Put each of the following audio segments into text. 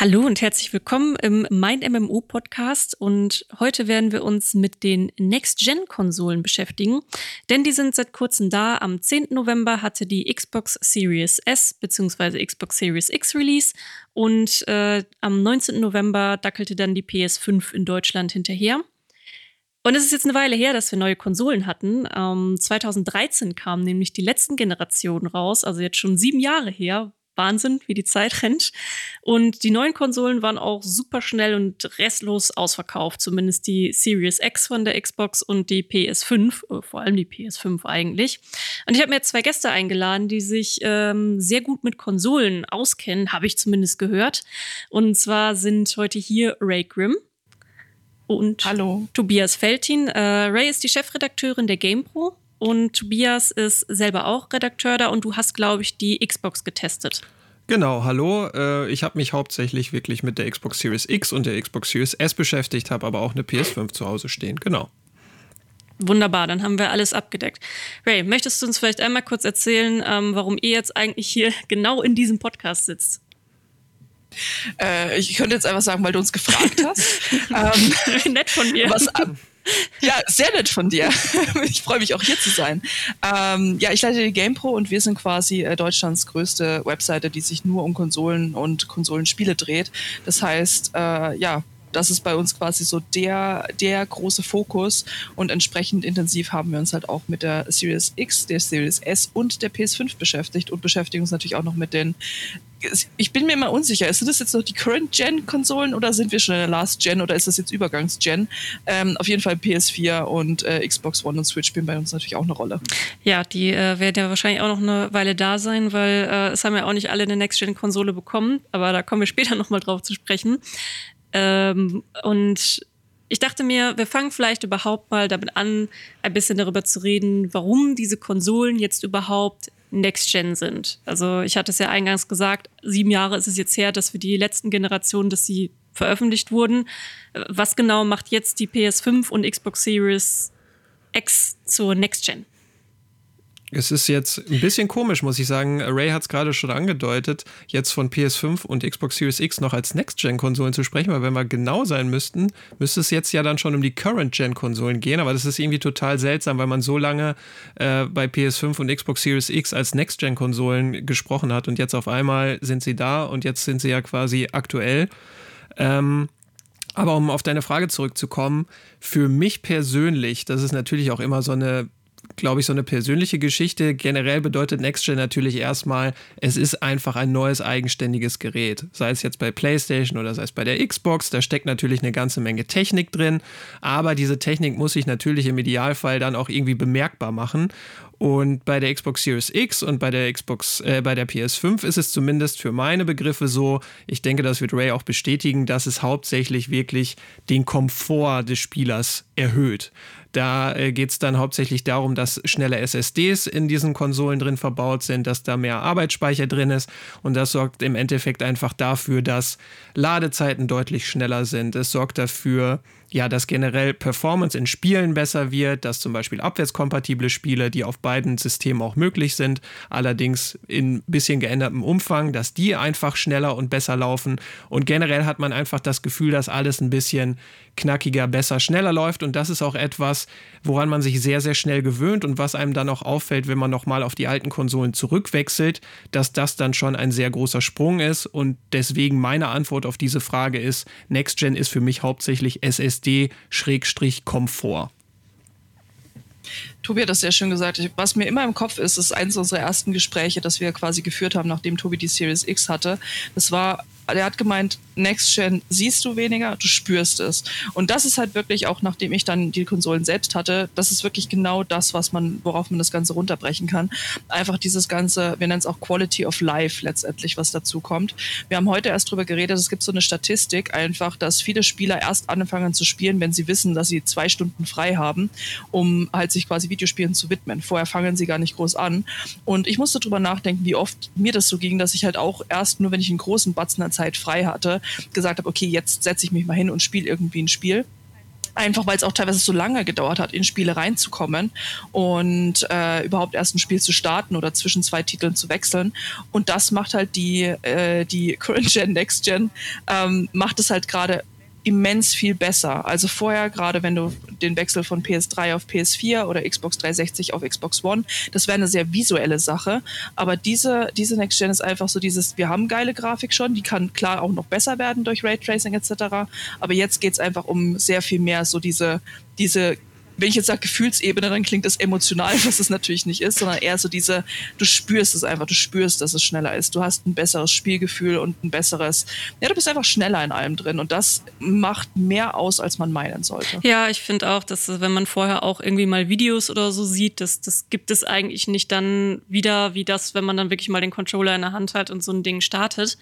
Hallo und herzlich willkommen im Mein MMO Podcast und heute werden wir uns mit den Next-Gen-Konsolen beschäftigen, denn die sind seit kurzem da. Am 10. November hatte die Xbox Series S bzw. Xbox Series X Release und äh, am 19. November dackelte dann die PS5 in Deutschland hinterher. Und es ist jetzt eine Weile her, dass wir neue Konsolen hatten. Ähm, 2013 kamen nämlich die letzten Generationen raus, also jetzt schon sieben Jahre her, Wahnsinn, wie die Zeit rennt. Und die neuen Konsolen waren auch super schnell und restlos ausverkauft. Zumindest die Series X von der Xbox und die PS5, äh, vor allem die PS5 eigentlich. Und ich habe mir zwei Gäste eingeladen, die sich ähm, sehr gut mit Konsolen auskennen, habe ich zumindest gehört. Und zwar sind heute hier Ray Grimm und Hallo. Tobias Feltin. Äh, Ray ist die Chefredakteurin der GamePro und Tobias ist selber auch Redakteur da und du hast, glaube ich, die Xbox getestet. Genau, hallo. Äh, ich habe mich hauptsächlich wirklich mit der Xbox Series X und der Xbox Series S beschäftigt, habe aber auch eine PS5 zu Hause stehen. Genau. Wunderbar, dann haben wir alles abgedeckt. Ray, möchtest du uns vielleicht einmal kurz erzählen, ähm, warum ihr jetzt eigentlich hier genau in diesem Podcast sitzt? Äh, ich könnte jetzt einfach sagen, weil du uns gefragt hast. ähm, Nett von mir. Was, ja, sehr nett von dir. Ich freue mich auch hier zu sein. Ähm, ja, ich leite die GamePro und wir sind quasi äh, Deutschlands größte Webseite, die sich nur um Konsolen und Konsolenspiele dreht. Das heißt, äh, ja, das ist bei uns quasi so der, der große Fokus und entsprechend intensiv haben wir uns halt auch mit der Series X, der Series S und der PS5 beschäftigt und beschäftigen uns natürlich auch noch mit den ich bin mir immer unsicher, sind das jetzt noch die Current-Gen-Konsolen oder sind wir schon in der Last-Gen oder ist das jetzt Übergangs-Gen? Ähm, auf jeden Fall PS4 und äh, Xbox One und Switch spielen bei uns natürlich auch eine Rolle. Ja, die äh, werden ja wahrscheinlich auch noch eine Weile da sein, weil äh, es haben ja auch nicht alle eine Next-Gen-Konsole bekommen, aber da kommen wir später nochmal drauf zu sprechen. Ähm, und ich dachte mir, wir fangen vielleicht überhaupt mal damit an, ein bisschen darüber zu reden, warum diese Konsolen jetzt überhaupt Next-Gen sind. Also ich hatte es ja eingangs gesagt, sieben Jahre ist es jetzt her, dass wir die letzten Generationen, dass sie veröffentlicht wurden. Was genau macht jetzt die PS5 und Xbox Series X zur Next-Gen? Es ist jetzt ein bisschen komisch, muss ich sagen. Ray hat es gerade schon angedeutet, jetzt von PS5 und Xbox Series X noch als Next-Gen-Konsolen zu sprechen, weil wenn wir genau sein müssten, müsste es jetzt ja dann schon um die Current-Gen-Konsolen gehen. Aber das ist irgendwie total seltsam, weil man so lange äh, bei PS5 und Xbox Series X als Next-Gen-Konsolen gesprochen hat und jetzt auf einmal sind sie da und jetzt sind sie ja quasi aktuell. Ähm, aber um auf deine Frage zurückzukommen, für mich persönlich, das ist natürlich auch immer so eine glaube ich, so eine persönliche Geschichte. Generell bedeutet NextGen natürlich erstmal, es ist einfach ein neues eigenständiges Gerät. Sei es jetzt bei PlayStation oder sei es bei der Xbox, da steckt natürlich eine ganze Menge Technik drin, aber diese Technik muss sich natürlich im Idealfall dann auch irgendwie bemerkbar machen. Und bei der Xbox Series X und bei der Xbox, äh, bei der PS5 ist es zumindest für meine Begriffe so, ich denke, das wird Ray auch bestätigen, dass es hauptsächlich wirklich den Komfort des Spielers erhöht. Da äh, geht es dann hauptsächlich darum, dass schnelle SSDs in diesen Konsolen drin verbaut sind, dass da mehr Arbeitsspeicher drin ist und das sorgt im Endeffekt einfach dafür, dass Ladezeiten deutlich schneller sind. Es sorgt dafür, ja, dass generell Performance in Spielen besser wird, dass zum Beispiel abwärtskompatible Spiele, die auf beiden Systemen auch möglich sind, allerdings in ein bisschen geändertem Umfang, dass die einfach schneller und besser laufen. Und generell hat man einfach das Gefühl, dass alles ein bisschen knackiger, besser, schneller läuft. Und das ist auch etwas, woran man sich sehr, sehr schnell gewöhnt und was einem dann auch auffällt, wenn man nochmal auf die alten Konsolen zurückwechselt, dass das dann schon ein sehr großer Sprung ist. Und deswegen meine Antwort auf diese Frage ist, Next Gen ist für mich hauptsächlich SSD-Komfort. Tobi hat das sehr schön gesagt. Was mir immer im Kopf ist, ist eines unserer ersten Gespräche, das wir quasi geführt haben, nachdem Tobi die Series X hatte. Das war der hat gemeint, Next Gen siehst du weniger, du spürst es. Und das ist halt wirklich auch, nachdem ich dann die Konsolen selbst hatte, das ist wirklich genau das, was man, worauf man das Ganze runterbrechen kann. Einfach dieses ganze, wir nennen es auch Quality of Life letztendlich, was dazu kommt. Wir haben heute erst drüber geredet, es gibt so eine Statistik einfach, dass viele Spieler erst anfangen zu spielen, wenn sie wissen, dass sie zwei Stunden frei haben, um halt sich quasi Videospielen zu widmen. Vorher fangen sie gar nicht groß an. Und ich musste drüber nachdenken, wie oft mir das so ging, dass ich halt auch erst nur, wenn ich einen großen Batzen an Zeit frei hatte, gesagt habe, okay, jetzt setze ich mich mal hin und spiele irgendwie ein Spiel. Einfach weil es auch teilweise so lange gedauert hat, in Spiele reinzukommen und äh, überhaupt erst ein Spiel zu starten oder zwischen zwei Titeln zu wechseln. Und das macht halt die, äh, die Current Gen, Next Gen, ähm, macht es halt gerade immens viel besser. Also vorher, gerade wenn du den Wechsel von PS3 auf PS4 oder Xbox 360 auf Xbox One, das wäre eine sehr visuelle Sache. Aber diese, diese Next Gen ist einfach so dieses, wir haben geile Grafik schon, die kann klar auch noch besser werden durch Raytracing etc. Aber jetzt geht es einfach um sehr viel mehr so diese, diese wenn ich jetzt sage Gefühlsebene, dann klingt das emotional, was es natürlich nicht ist, sondern eher so diese, du spürst es einfach, du spürst, dass es schneller ist. Du hast ein besseres Spielgefühl und ein besseres, ja, du bist einfach schneller in allem drin und das macht mehr aus, als man meinen sollte. Ja, ich finde auch, dass wenn man vorher auch irgendwie mal Videos oder so sieht, das, das gibt es eigentlich nicht dann wieder wie das, wenn man dann wirklich mal den Controller in der Hand hat und so ein Ding startet.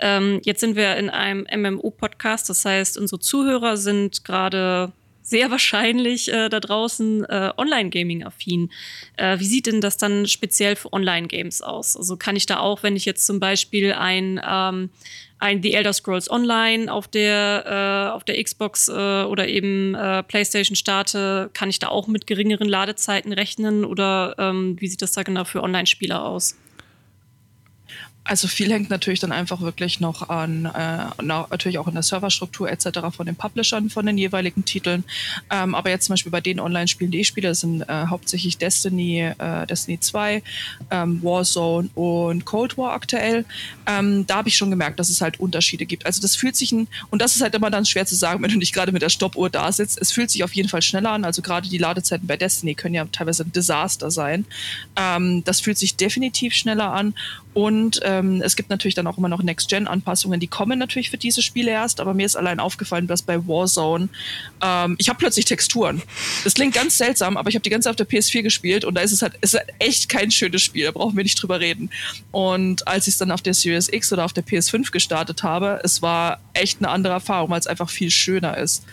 Ähm, jetzt sind wir in einem MMO-Podcast, das heißt, unsere Zuhörer sind gerade sehr wahrscheinlich äh, da draußen äh, Online-Gaming-affin. Äh, wie sieht denn das dann speziell für Online-Games aus? Also kann ich da auch, wenn ich jetzt zum Beispiel ein, ähm, ein The Elder Scrolls Online auf der, äh, auf der Xbox äh, oder eben äh, PlayStation starte, kann ich da auch mit geringeren Ladezeiten rechnen oder ähm, wie sieht das da genau für Online-Spieler aus? Also viel hängt natürlich dann einfach wirklich noch an, äh, natürlich auch in der Serverstruktur etc. von den Publishern von den jeweiligen Titeln. Ähm, aber jetzt zum Beispiel bei den Online-Spielen, die ich spiele, sind äh, hauptsächlich Destiny, äh, Destiny 2, ähm, Warzone und Cold War aktuell. Ähm, da habe ich schon gemerkt, dass es halt Unterschiede gibt. Also das fühlt sich, ein, und das ist halt immer dann schwer zu sagen, wenn du nicht gerade mit der Stoppuhr da sitzt. Es fühlt sich auf jeden Fall schneller an. Also gerade die Ladezeiten bei Destiny können ja teilweise ein Desaster sein. Ähm, das fühlt sich definitiv schneller an. Und ähm, es gibt natürlich dann auch immer noch Next-Gen-Anpassungen, die kommen natürlich für diese Spiele erst, aber mir ist allein aufgefallen, dass bei Warzone, ähm, ich habe plötzlich Texturen. Das klingt ganz seltsam, aber ich habe die ganze Zeit auf der PS4 gespielt und da ist es halt, ist halt echt kein schönes Spiel, da brauchen wir nicht drüber reden. Und als ich es dann auf der Series X oder auf der PS5 gestartet habe, es war echt eine andere Erfahrung, weil es einfach viel schöner ist.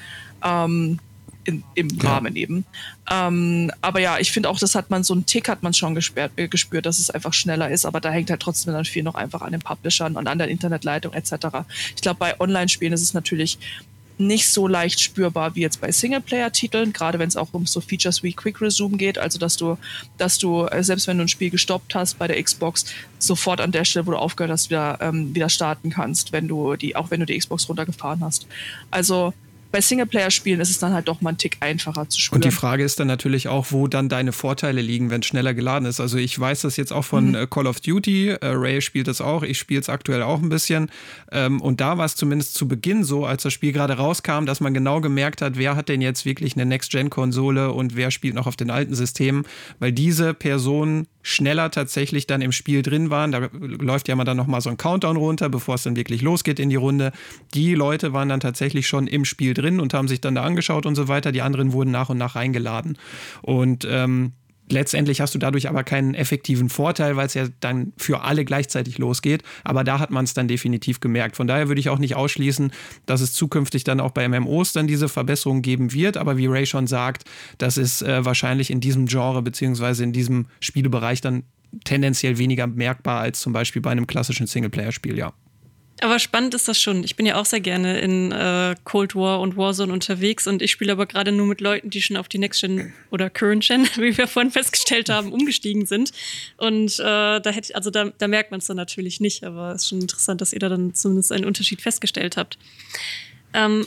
Ähm, in, im ja. Rahmen eben. Ähm, aber ja, ich finde auch, das hat man so einen Tick hat man schon gespürt, äh, gespürt, dass es einfach schneller ist, aber da hängt halt trotzdem dann viel noch einfach an den Publishern und an der Internetleitung etc. Ich glaube, bei Online-Spielen ist es natürlich nicht so leicht spürbar wie jetzt bei Singleplayer-Titeln, gerade wenn es auch um so Features wie Quick Resume geht, also dass du, dass du, äh, selbst wenn du ein Spiel gestoppt hast bei der Xbox, sofort an der Stelle, wo du aufgehört hast, wieder, ähm, wieder starten kannst, wenn du die, auch wenn du die Xbox runtergefahren hast. Also bei Singleplayer-Spielen ist es dann halt doch mal ein Tick einfacher zu spielen. Und die Frage ist dann natürlich auch, wo dann deine Vorteile liegen, wenn es schneller geladen ist. Also ich weiß das jetzt auch von mhm. Äh, Call of Duty. Äh, Ray spielt das auch. Ich spiele es aktuell auch ein bisschen. Ähm, und da war es zumindest zu Beginn so, als das Spiel gerade rauskam, dass man genau gemerkt hat, wer hat denn jetzt wirklich eine Next-Gen-Konsole und wer spielt noch auf den alten Systemen, weil diese Personen schneller tatsächlich dann im Spiel drin waren. Da läuft ja mal dann nochmal so ein Countdown runter, bevor es dann wirklich losgeht in die Runde. Die Leute waren dann tatsächlich schon im Spiel drin und haben sich dann da angeschaut und so weiter. Die anderen wurden nach und nach reingeladen. Und ähm, Letztendlich hast du dadurch aber keinen effektiven Vorteil, weil es ja dann für alle gleichzeitig losgeht. Aber da hat man es dann definitiv gemerkt. Von daher würde ich auch nicht ausschließen, dass es zukünftig dann auch bei MMOs dann diese Verbesserungen geben wird. Aber wie Ray schon sagt, das ist äh, wahrscheinlich in diesem Genre beziehungsweise in diesem Spielebereich dann tendenziell weniger merkbar als zum Beispiel bei einem klassischen Singleplayer-Spiel, ja. Aber spannend ist das schon. Ich bin ja auch sehr gerne in äh, Cold War und Warzone unterwegs und ich spiele aber gerade nur mit Leuten, die schon auf die Next Gen oder Current Gen, wie wir vorhin festgestellt haben, umgestiegen sind. Und äh, da hätte also da, da merkt man es dann natürlich nicht, aber es ist schon interessant, dass ihr da dann zumindest einen Unterschied festgestellt habt. Ähm,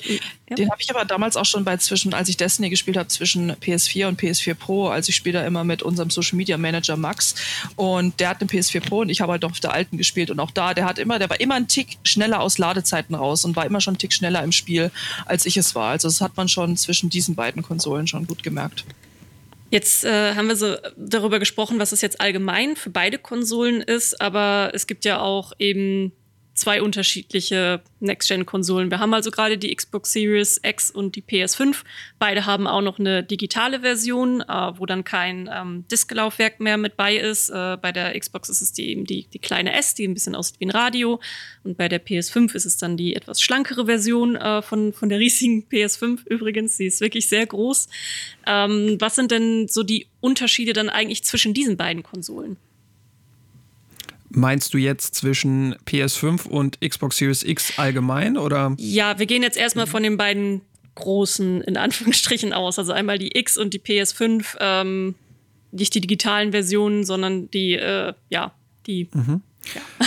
ja. Den habe ich aber damals auch schon bei zwischen, als ich Destiny gespielt habe, zwischen PS4 und PS4 Pro. Also ich spiele da immer mit unserem Social Media Manager Max und der hat eine PS4 Pro und ich habe halt auf der alten gespielt und auch da, der hat immer, der war immer ein Tick schneller aus Ladezeiten raus und war immer schon ein Tick schneller im Spiel, als ich es war. Also das hat man schon zwischen diesen beiden Konsolen schon gut gemerkt. Jetzt äh, haben wir so darüber gesprochen, was es jetzt allgemein für beide Konsolen ist, aber es gibt ja auch eben zwei unterschiedliche Next-Gen-Konsolen. Wir haben also gerade die Xbox Series X und die PS5. Beide haben auch noch eine digitale Version, äh, wo dann kein ähm, Disklaufwerk mehr mit bei ist. Äh, bei der Xbox ist es die, eben die, die kleine S, die ein bisschen aussieht wie ein Radio. Und bei der PS5 ist es dann die etwas schlankere Version äh, von, von der riesigen PS5 übrigens. Sie ist wirklich sehr groß. Ähm, was sind denn so die Unterschiede dann eigentlich zwischen diesen beiden Konsolen? Meinst du jetzt zwischen PS5 und Xbox Series X allgemein oder? Ja, wir gehen jetzt erstmal von den beiden großen, in Anführungsstrichen, aus. Also einmal die X und die PS5, ähm, nicht die digitalen Versionen, sondern die, äh, ja, die. Mhm. Ja.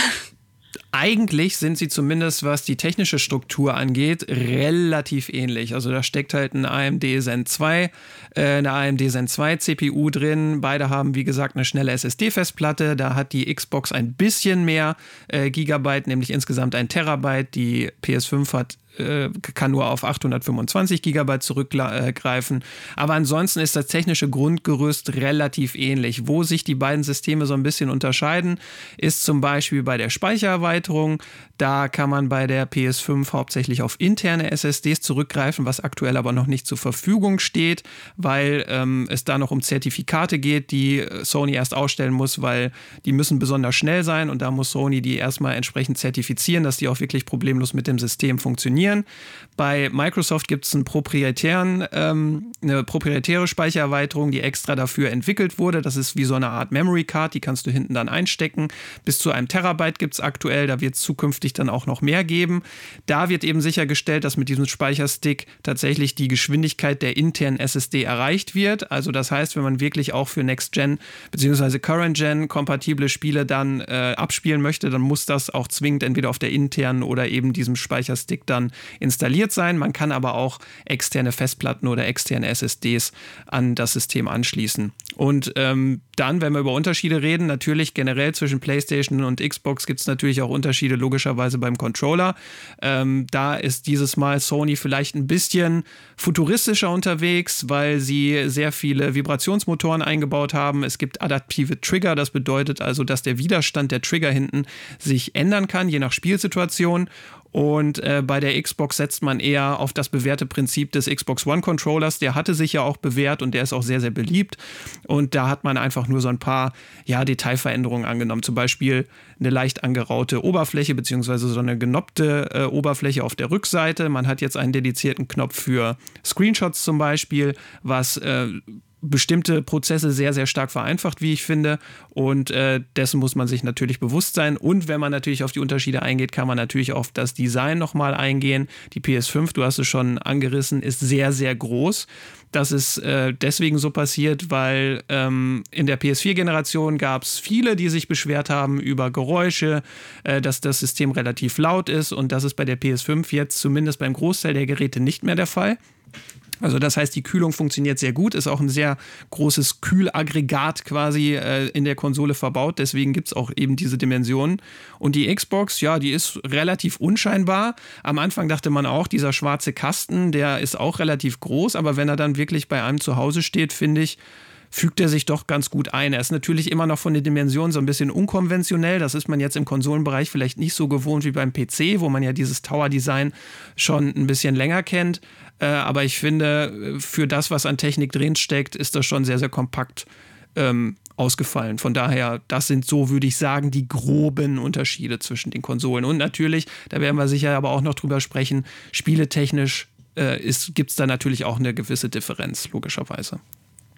eigentlich sind sie zumindest, was die technische Struktur angeht, relativ ähnlich. Also da steckt halt ein AMD Zen 2, äh, eine AMD Zen 2 CPU drin. Beide haben, wie gesagt, eine schnelle SSD-Festplatte. Da hat die Xbox ein bisschen mehr äh, Gigabyte, nämlich insgesamt ein Terabyte. Die PS5 hat äh, kann nur auf 825 Gigabyte zurückgreifen. Aber ansonsten ist das technische Grundgerüst relativ ähnlich. Wo sich die beiden Systeme so ein bisschen unterscheiden, ist zum Beispiel bei der Speichererweiterung. Da kann man bei der PS5 hauptsächlich auf interne SSDs zurückgreifen, was aktuell aber noch nicht zur Verfügung steht, weil ähm, es da noch um Zertifikate geht, die Sony erst ausstellen muss, weil die müssen besonders schnell sein und da muss Sony die erstmal entsprechend zertifizieren, dass die auch wirklich problemlos mit dem System funktionieren funktionieren. Bei Microsoft gibt es ähm, eine proprietäre Speichererweiterung, die extra dafür entwickelt wurde. Das ist wie so eine Art Memory Card, die kannst du hinten dann einstecken. Bis zu einem Terabyte gibt es aktuell, da wird es zukünftig dann auch noch mehr geben. Da wird eben sichergestellt, dass mit diesem Speicherstick tatsächlich die Geschwindigkeit der internen SSD erreicht wird. Also das heißt, wenn man wirklich auch für Next Gen bzw. Current Gen kompatible Spiele dann äh, abspielen möchte, dann muss das auch zwingend entweder auf der internen oder eben diesem Speicherstick dann installiert sein. Man kann aber auch externe Festplatten oder externe SSDs an das System anschließen. Und ähm, dann, wenn wir über Unterschiede reden, natürlich generell zwischen PlayStation und Xbox gibt es natürlich auch Unterschiede logischerweise beim Controller. Ähm, da ist dieses Mal Sony vielleicht ein bisschen futuristischer unterwegs, weil sie sehr viele Vibrationsmotoren eingebaut haben. Es gibt adaptive Trigger, das bedeutet also, dass der Widerstand der Trigger hinten sich ändern kann, je nach Spielsituation. Und äh, bei der Xbox setzt man eher auf das bewährte Prinzip des Xbox One Controllers. Der hatte sich ja auch bewährt und der ist auch sehr, sehr beliebt. Und da hat man einfach nur so ein paar ja, Detailveränderungen angenommen. Zum Beispiel eine leicht angeraute Oberfläche, beziehungsweise so eine genoppte äh, Oberfläche auf der Rückseite. Man hat jetzt einen dedizierten Knopf für Screenshots zum Beispiel, was äh, bestimmte Prozesse sehr, sehr stark vereinfacht, wie ich finde. Und äh, dessen muss man sich natürlich bewusst sein. Und wenn man natürlich auf die Unterschiede eingeht, kann man natürlich auf das Design nochmal eingehen. Die PS5, du hast es schon angerissen, ist sehr, sehr groß. Das ist äh, deswegen so passiert, weil ähm, in der PS4-Generation gab es viele, die sich beschwert haben über Geräusche, äh, dass das System relativ laut ist. Und das ist bei der PS5 jetzt zumindest beim Großteil der Geräte nicht mehr der Fall. Also das heißt, die Kühlung funktioniert sehr gut, ist auch ein sehr großes Kühlaggregat quasi äh, in der Konsole verbaut. Deswegen gibt es auch eben diese Dimensionen. Und die Xbox, ja, die ist relativ unscheinbar. Am Anfang dachte man auch, dieser schwarze Kasten, der ist auch relativ groß, aber wenn er dann wirklich bei einem zu Hause steht, finde ich, fügt er sich doch ganz gut ein. Er ist natürlich immer noch von der Dimension so ein bisschen unkonventionell. Das ist man jetzt im Konsolenbereich vielleicht nicht so gewohnt wie beim PC, wo man ja dieses Tower-Design schon ein bisschen länger kennt. Äh, aber ich finde, für das, was an Technik drin steckt, ist das schon sehr, sehr kompakt ähm, ausgefallen. Von daher, das sind so, würde ich sagen, die groben Unterschiede zwischen den Konsolen. Und natürlich, da werden wir sicher aber auch noch drüber sprechen, spieletechnisch äh, gibt es da natürlich auch eine gewisse Differenz, logischerweise.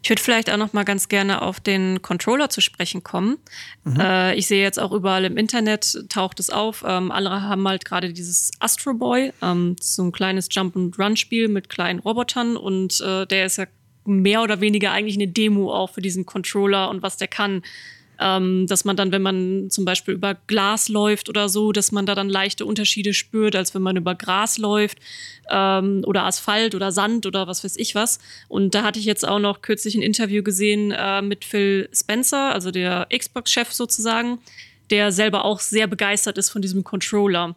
Ich würde vielleicht auch noch mal ganz gerne auf den Controller zu sprechen kommen. Mhm. Äh, ich sehe jetzt auch überall im Internet taucht es auf. Ähm, alle haben halt gerade dieses Astro Boy, ähm, so ein kleines Jump and Run Spiel mit kleinen Robotern und äh, der ist ja mehr oder weniger eigentlich eine Demo auch für diesen Controller und was der kann ähm, dass man dann, wenn man zum Beispiel über Glas läuft oder so, dass man da dann leichte Unterschiede spürt, als wenn man über Gras läuft ähm, oder Asphalt oder Sand oder was weiß ich was. Und da hatte ich jetzt auch noch kürzlich ein Interview gesehen äh, mit Phil Spencer, also der Xbox-Chef sozusagen, der selber auch sehr begeistert ist von diesem Controller.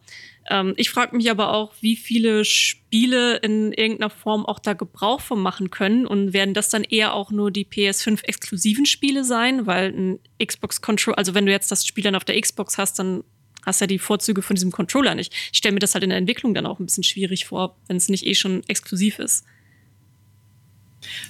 Ähm, ich frage mich aber auch, wie viele Spiele in irgendeiner Form auch da Gebrauch von machen können und werden das dann eher auch nur die PS5 exklusiven Spiele sein, weil ein Xbox Controller, also wenn du jetzt das Spiel dann auf der Xbox hast, dann hast du ja die Vorzüge von diesem Controller nicht. Ich stelle mir das halt in der Entwicklung dann auch ein bisschen schwierig vor, wenn es nicht eh schon exklusiv ist.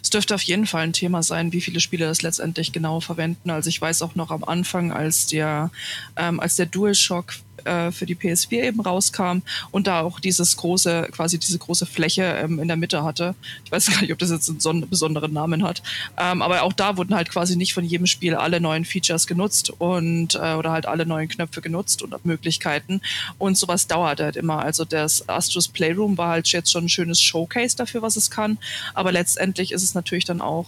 Es dürfte auf jeden Fall ein Thema sein, wie viele Spiele das letztendlich genau verwenden. Also ich weiß auch noch am Anfang, als der, ähm, als der DualShock äh, für die PS4 eben rauskam und da auch dieses große, quasi diese große Fläche ähm, in der Mitte hatte. Ich weiß gar nicht, ob das jetzt einen besonderen Namen hat. Ähm, aber auch da wurden halt quasi nicht von jedem Spiel alle neuen Features genutzt und äh, oder halt alle neuen Knöpfe genutzt und Möglichkeiten. Und sowas dauert halt immer. Also das Astros Playroom war halt jetzt schon ein schönes Showcase dafür, was es kann. Aber letztendlich ist es natürlich dann auch,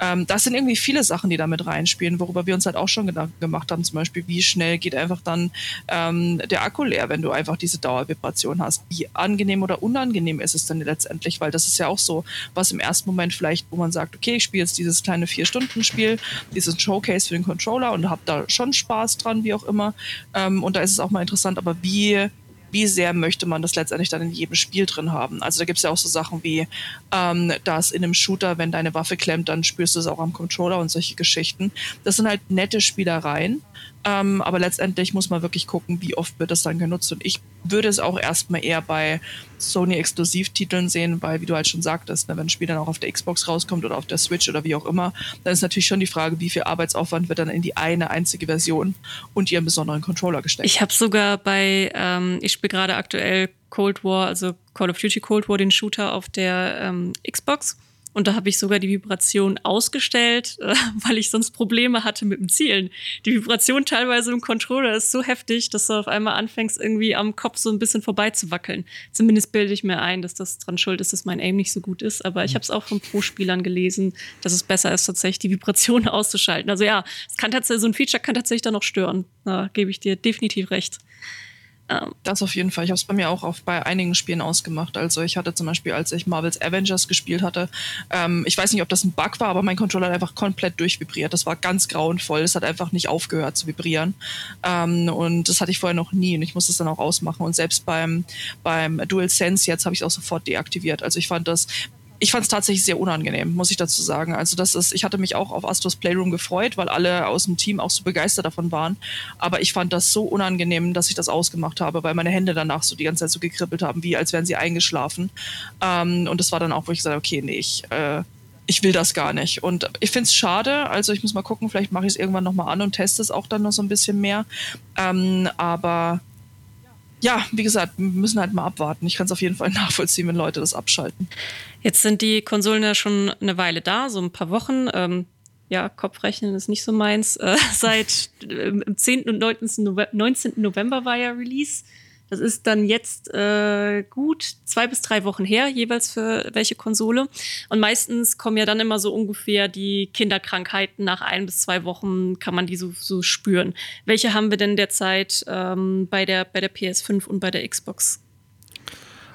ähm, das sind irgendwie viele Sachen, die da mit reinspielen, worüber wir uns halt auch schon Gedanken gemacht haben. Zum Beispiel, wie schnell geht einfach dann ähm, der Akku leer, wenn du einfach diese Dauervibration hast. Wie angenehm oder unangenehm ist es denn letztendlich? Weil das ist ja auch so, was im ersten Moment vielleicht, wo man sagt, okay, ich spiele jetzt dieses kleine Vier-Stunden-Spiel, dieses Showcase für den Controller und habe da schon Spaß dran, wie auch immer. Ähm, und da ist es auch mal interessant, aber wie wie sehr möchte man das letztendlich dann in jedem Spiel drin haben. Also da gibt es ja auch so Sachen wie, ähm, dass in einem Shooter, wenn deine Waffe klemmt, dann spürst du es auch am Controller und solche Geschichten. Das sind halt nette Spielereien, ähm, aber letztendlich muss man wirklich gucken, wie oft wird das dann genutzt. Und ich würde es auch erstmal eher bei Sony-Exklusivtiteln sehen, weil, wie du halt schon sagtest, ne, wenn ein Spiel dann auch auf der Xbox rauskommt oder auf der Switch oder wie auch immer, dann ist natürlich schon die Frage, wie viel Arbeitsaufwand wird dann in die eine einzige Version und ihren besonderen Controller gesteckt. Ich habe sogar bei, ähm, ich spiele gerade aktuell Cold War, also Call of Duty Cold War, den Shooter auf der ähm, Xbox. Und da habe ich sogar die Vibration ausgestellt, äh, weil ich sonst Probleme hatte mit dem Zielen. Die Vibration teilweise im Controller ist so heftig, dass du auf einmal anfängst, irgendwie am Kopf so ein bisschen vorbei zu wackeln. Zumindest bilde ich mir ein, dass das dran schuld ist, dass mein Aim nicht so gut ist. Aber ich habe es auch von Pro-Spielern gelesen, dass es besser ist, tatsächlich die Vibration auszuschalten. Also ja, es kann tatsächlich, so ein Feature kann tatsächlich dann noch stören. Da gebe ich dir definitiv recht. Ähm, das auf jeden Fall. Ich habe es bei mir auch auf, bei einigen Spielen ausgemacht. Also ich hatte zum Beispiel, als ich Marvel's Avengers gespielt hatte, ähm, ich weiß nicht, ob das ein Bug war, aber mein Controller hat einfach komplett durchvibriert. Das war ganz grauenvoll. Es hat einfach nicht aufgehört zu vibrieren. Ähm, und das hatte ich vorher noch nie und ich musste es dann auch ausmachen. Und selbst beim, beim DualSense jetzt habe ich es auch sofort deaktiviert. Also ich fand das ich fand es tatsächlich sehr unangenehm, muss ich dazu sagen. Also das ist, ich hatte mich auch auf Astros Playroom gefreut, weil alle aus dem Team auch so begeistert davon waren. Aber ich fand das so unangenehm, dass ich das ausgemacht habe, weil meine Hände danach so die ganze Zeit so gekribbelt haben, wie als wären sie eingeschlafen. Ähm, und das war dann auch, wo ich gesagt habe, okay, nee, ich, äh, ich will das gar nicht. Und ich finde es schade. Also ich muss mal gucken, vielleicht mache ich es irgendwann nochmal an und teste es auch dann noch so ein bisschen mehr. Ähm, aber ja, wie gesagt, wir müssen halt mal abwarten. Ich kann es auf jeden Fall nachvollziehen, wenn Leute das abschalten. Jetzt sind die Konsolen ja schon eine Weile da, so ein paar Wochen. Ähm, ja, Kopfrechnen ist nicht so meins. Äh, seit äh, 10. und 19. November, 19. November war ja Release. Das ist dann jetzt äh, gut zwei bis drei Wochen her, jeweils für welche Konsole. Und meistens kommen ja dann immer so ungefähr die Kinderkrankheiten. Nach ein bis zwei Wochen kann man die so, so spüren. Welche haben wir denn derzeit ähm, bei, der, bei der PS5 und bei der Xbox?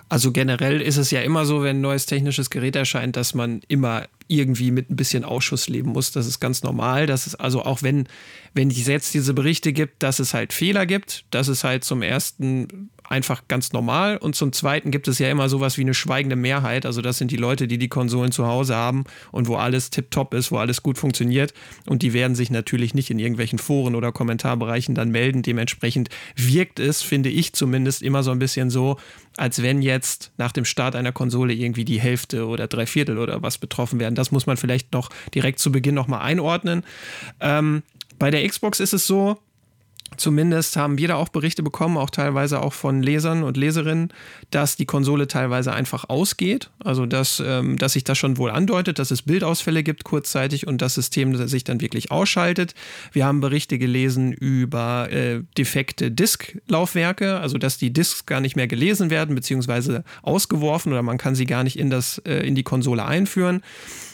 Also generell ist es ja immer so, wenn ein neues technisches Gerät erscheint, dass man immer irgendwie mit ein bisschen Ausschuss leben muss. Das ist ganz normal. Das ist also auch wenn, wenn es jetzt diese Berichte gibt, dass es halt Fehler gibt, das ist halt zum ersten einfach ganz normal. Und zum Zweiten gibt es ja immer sowas wie eine schweigende Mehrheit. Also das sind die Leute, die die Konsolen zu Hause haben und wo alles tipptopp ist, wo alles gut funktioniert. Und die werden sich natürlich nicht in irgendwelchen Foren oder Kommentarbereichen dann melden. Dementsprechend wirkt es, finde ich zumindest, immer so ein bisschen so, als wenn jetzt nach dem Start einer Konsole irgendwie die Hälfte oder drei Viertel oder was betroffen werden. Das muss man vielleicht noch direkt zu Beginn nochmal einordnen. Ähm, bei der Xbox ist es so, Zumindest haben wir da auch Berichte bekommen, auch teilweise auch von Lesern und Leserinnen, dass die Konsole teilweise einfach ausgeht. Also dass, ähm, dass sich das schon wohl andeutet, dass es Bildausfälle gibt kurzzeitig und das System sich dann wirklich ausschaltet. Wir haben Berichte gelesen über äh, defekte Disklaufwerke, also dass die Disks gar nicht mehr gelesen werden, beziehungsweise ausgeworfen oder man kann sie gar nicht in, das, äh, in die Konsole einführen.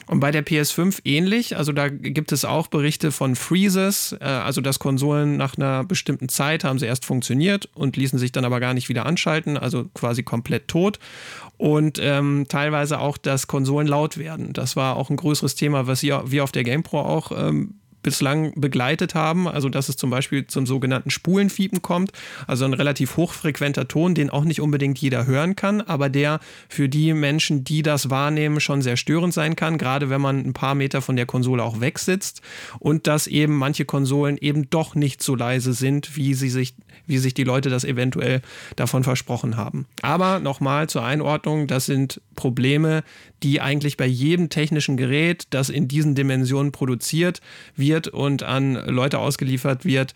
Und bei der PS5 ähnlich. Also da gibt es auch Berichte von Freezes, äh, also dass Konsolen nach einer bestimmten Zeit haben sie erst funktioniert und ließen sich dann aber gar nicht wieder anschalten, also quasi komplett tot. Und ähm, teilweise auch, dass Konsolen laut werden. Das war auch ein größeres Thema, was wir auf der GamePro auch ähm, bislang begleitet haben. Also dass es zum Beispiel zum sogenannten Spulenfiepen kommt, also ein relativ hochfrequenter Ton, den auch nicht unbedingt jeder hören kann, aber der für die Menschen, die das wahrnehmen, schon sehr störend sein kann, gerade wenn man ein paar Meter von der Konsole auch wegsitzt und dass eben manche Konsolen eben doch nicht so leise sind, wie sie sich, wie sich die Leute das eventuell davon versprochen haben. Aber nochmal zur Einordnung, das sind Probleme, die eigentlich bei jedem technischen Gerät, das in diesen Dimensionen produziert wird und an Leute ausgeliefert wird,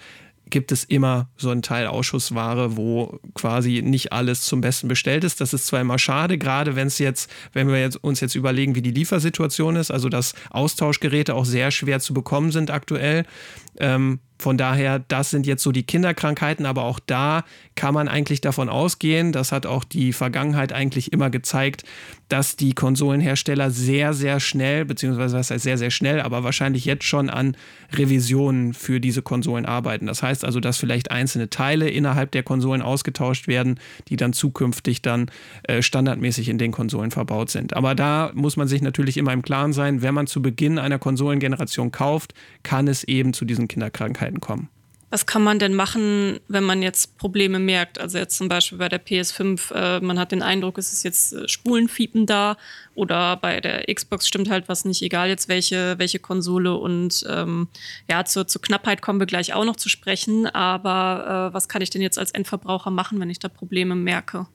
gibt es immer so einen Teil Ausschussware, wo quasi nicht alles zum Besten bestellt ist. Das ist zwar immer schade, gerade wenn es jetzt, wenn wir jetzt, uns jetzt überlegen, wie die Liefersituation ist, also dass Austauschgeräte auch sehr schwer zu bekommen sind aktuell. Ähm, von daher, das sind jetzt so die Kinderkrankheiten, aber auch da kann man eigentlich davon ausgehen, das hat auch die Vergangenheit eigentlich immer gezeigt, dass die Konsolenhersteller sehr, sehr schnell, beziehungsweise was heißt sehr, sehr schnell, aber wahrscheinlich jetzt schon an Revisionen für diese Konsolen arbeiten. Das heißt also, dass vielleicht einzelne Teile innerhalb der Konsolen ausgetauscht werden, die dann zukünftig dann äh, standardmäßig in den Konsolen verbaut sind. Aber da muss man sich natürlich immer im Klaren sein, wenn man zu Beginn einer Konsolengeneration kauft, kann es eben zu diesen Kinderkrankheiten Möglichkeiten kommen. Was kann man denn machen, wenn man jetzt Probleme merkt? Also jetzt zum Beispiel bei der PS5, äh, man hat den Eindruck, es ist jetzt äh, Spulenfiepen da oder bei der Xbox stimmt halt was nicht, egal jetzt welche, welche Konsole und ähm, ja, zur, zur Knappheit kommen wir gleich auch noch zu sprechen, aber äh, was kann ich denn jetzt als Endverbraucher machen, wenn ich da Probleme merke?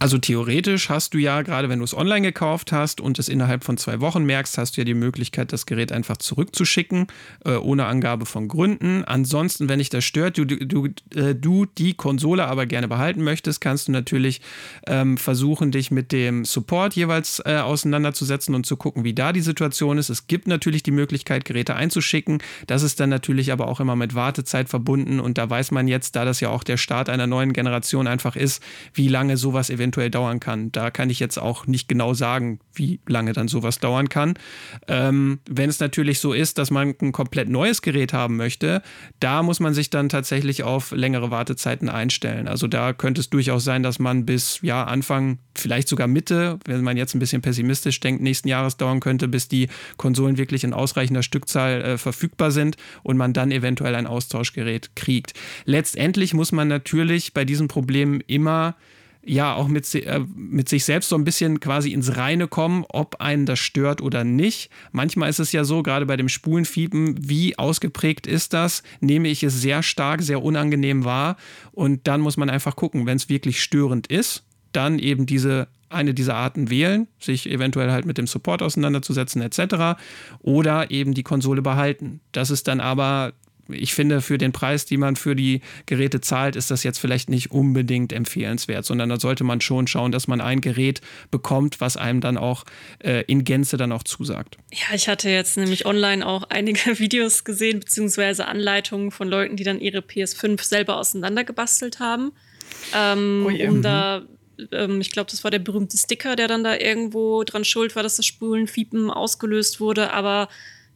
Also theoretisch hast du ja, gerade wenn du es online gekauft hast und es innerhalb von zwei Wochen merkst, hast du ja die Möglichkeit, das Gerät einfach zurückzuschicken, äh, ohne Angabe von Gründen. Ansonsten, wenn dich das stört, du, du, äh, du die Konsole aber gerne behalten möchtest, kannst du natürlich ähm, versuchen, dich mit dem Support jeweils äh, auseinanderzusetzen und zu gucken, wie da die Situation ist. Es gibt natürlich die Möglichkeit, Geräte einzuschicken. Das ist dann natürlich aber auch immer mit Wartezeit verbunden und da weiß man jetzt, da das ja auch der Start einer neuen Generation einfach ist, wie lange sowas eventuell eventuell dauern kann. Da kann ich jetzt auch nicht genau sagen, wie lange dann sowas dauern kann. Ähm, wenn es natürlich so ist, dass man ein komplett neues Gerät haben möchte, da muss man sich dann tatsächlich auf längere Wartezeiten einstellen. Also da könnte es durchaus sein, dass man bis ja Anfang, vielleicht sogar Mitte, wenn man jetzt ein bisschen pessimistisch denkt, nächsten Jahres dauern könnte, bis die Konsolen wirklich in ausreichender Stückzahl äh, verfügbar sind und man dann eventuell ein Austauschgerät kriegt. Letztendlich muss man natürlich bei diesen Problemen immer ja auch mit, äh, mit sich selbst so ein bisschen quasi ins Reine kommen, ob einen das stört oder nicht. Manchmal ist es ja so, gerade bei dem Spulenfiepen, wie ausgeprägt ist das? Nehme ich es sehr stark, sehr unangenehm wahr? Und dann muss man einfach gucken, wenn es wirklich störend ist, dann eben diese eine dieser Arten wählen, sich eventuell halt mit dem Support auseinanderzusetzen etc. Oder eben die Konsole behalten. Das ist dann aber ich finde, für den Preis, den man für die Geräte zahlt, ist das jetzt vielleicht nicht unbedingt empfehlenswert, sondern da sollte man schon schauen, dass man ein Gerät bekommt, was einem dann auch äh, in Gänze dann auch zusagt. Ja, ich hatte jetzt nämlich online auch einige Videos gesehen, beziehungsweise Anleitungen von Leuten, die dann ihre PS5 selber auseinandergebastelt haben. Ähm, oh yeah. Um mhm. da ähm, ich glaube, das war der berühmte Sticker, der dann da irgendwo dran schuld war, dass das Spulenfiepen ausgelöst wurde. Aber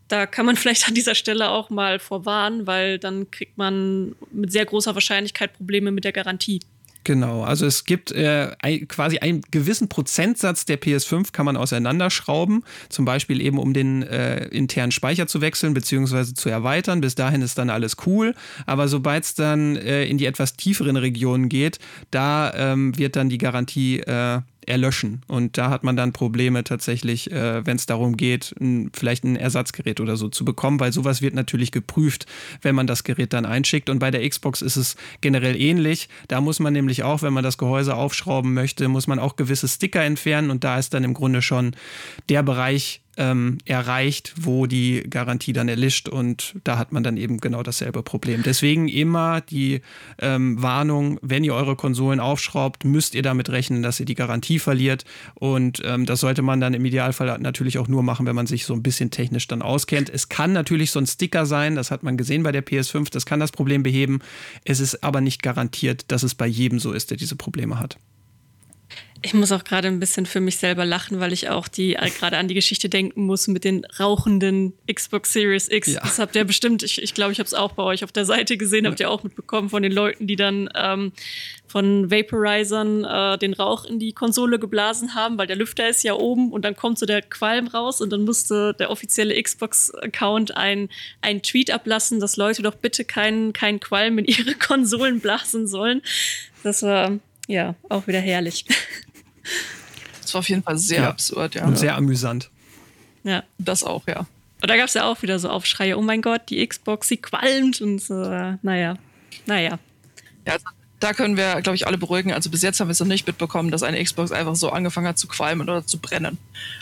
da kann man vielleicht an dieser Stelle auch mal vorwarnen, weil dann kriegt man mit sehr großer Wahrscheinlichkeit Probleme mit der Garantie. Genau, also es gibt äh, quasi einen gewissen Prozentsatz der PS5 kann man auseinanderschrauben, zum Beispiel eben um den äh, internen Speicher zu wechseln bzw. zu erweitern. Bis dahin ist dann alles cool, aber sobald es dann äh, in die etwas tieferen Regionen geht, da ähm, wird dann die Garantie äh, erlöschen. Und da hat man dann Probleme tatsächlich, äh, wenn es darum geht, ein, vielleicht ein Ersatzgerät oder so zu bekommen, weil sowas wird natürlich geprüft, wenn man das Gerät dann einschickt. Und bei der Xbox ist es generell ähnlich. Da muss man nämlich auch, wenn man das Gehäuse aufschrauben möchte, muss man auch gewisse Sticker entfernen. Und da ist dann im Grunde schon der Bereich, ähm, erreicht, wo die Garantie dann erlischt und da hat man dann eben genau dasselbe Problem. Deswegen immer die ähm, Warnung, wenn ihr eure Konsolen aufschraubt, müsst ihr damit rechnen, dass ihr die Garantie verliert und ähm, das sollte man dann im Idealfall natürlich auch nur machen, wenn man sich so ein bisschen technisch dann auskennt. Es kann natürlich so ein Sticker sein, das hat man gesehen bei der PS5, das kann das Problem beheben. Es ist aber nicht garantiert, dass es bei jedem so ist, der diese Probleme hat. Ich muss auch gerade ein bisschen für mich selber lachen, weil ich auch die äh, gerade an die Geschichte denken muss mit den rauchenden Xbox Series X. Ja. Das habt ihr bestimmt, ich glaube, ich, glaub, ich habe es auch bei euch auf der Seite gesehen, habt ihr auch mitbekommen von den Leuten, die dann ähm, von Vaporizern äh, den Rauch in die Konsole geblasen haben, weil der Lüfter ist ja oben und dann kommt so der Qualm raus und dann musste der offizielle Xbox-Account ein, ein Tweet ablassen, dass Leute doch bitte keinen kein Qualm in ihre Konsolen blasen sollen. Das war ja auch wieder herrlich. Das war auf jeden Fall sehr ja. absurd, ja. Und sehr amüsant. Ja. Das auch, ja. Und da gab es ja auch wieder so Aufschreie, oh mein Gott, die Xbox, sie qualmt und so, naja, naja. Ja, also da können wir, glaube ich, alle beruhigen. Also bis jetzt haben wir es noch nicht mitbekommen, dass eine Xbox einfach so angefangen hat zu qualmen oder zu brennen.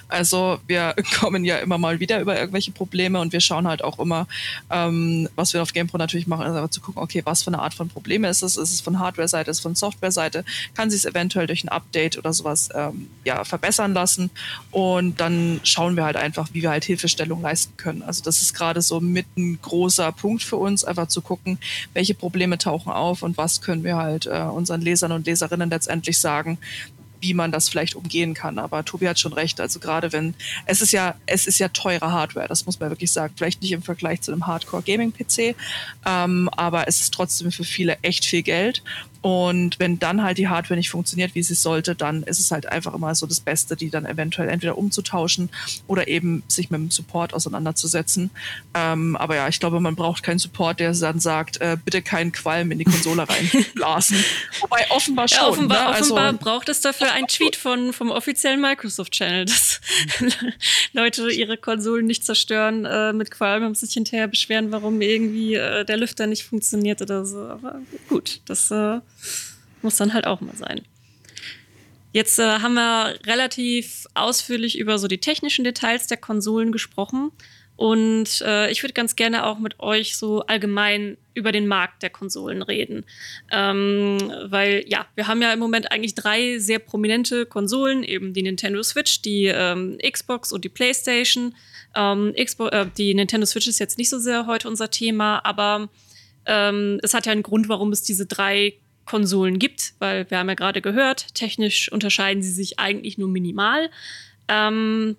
Also wir kommen ja immer mal wieder über irgendwelche Probleme und wir schauen halt auch immer, ähm, was wir auf GamePro natürlich machen, ist einfach zu gucken, okay, was für eine Art von Probleme ist es? Ist es von Hardware-Seite, ist es von Software-Seite? Kann sich es eventuell durch ein Update oder sowas ähm, ja, verbessern lassen? Und dann schauen wir halt einfach, wie wir halt Hilfestellung leisten können. Also das ist gerade so mit ein großer Punkt für uns, einfach zu gucken, welche Probleme tauchen auf und was können wir halt äh, unseren Lesern und Leserinnen letztendlich sagen, wie man das vielleicht umgehen kann. Aber Tobi hat schon recht. Also gerade wenn es ist ja es ist ja teure Hardware, das muss man wirklich sagen. Vielleicht nicht im Vergleich zu einem Hardcore Gaming PC, ähm, aber es ist trotzdem für viele echt viel Geld. Und wenn dann halt die Hardware nicht funktioniert, wie sie sollte, dann ist es halt einfach immer so das Beste, die dann eventuell entweder umzutauschen oder eben sich mit dem Support auseinanderzusetzen. Ähm, aber ja, ich glaube, man braucht keinen Support, der dann sagt, äh, bitte keinen Qualm in die Konsole reinblasen. Wobei offenbar schon. Ja, offenbar, ne? also, offenbar braucht es dafür einen Tweet von, vom offiziellen Microsoft-Channel, dass Leute ihre Konsolen nicht zerstören äh, mit Qualm und sich hinterher beschweren, warum irgendwie äh, der Lüfter nicht funktioniert oder so. Aber gut, das äh, muss dann halt auch mal sein. Jetzt äh, haben wir relativ ausführlich über so die technischen Details der Konsolen gesprochen. Und äh, ich würde ganz gerne auch mit euch so allgemein über den Markt der Konsolen reden. Ähm, weil ja, wir haben ja im Moment eigentlich drei sehr prominente Konsolen, eben die Nintendo Switch, die ähm, Xbox und die PlayStation. Ähm, Xbox, äh, die Nintendo Switch ist jetzt nicht so sehr heute unser Thema, aber ähm, es hat ja einen Grund, warum es diese drei Konsolen gibt, weil wir haben ja gerade gehört, technisch unterscheiden sie sich eigentlich nur minimal. Ähm,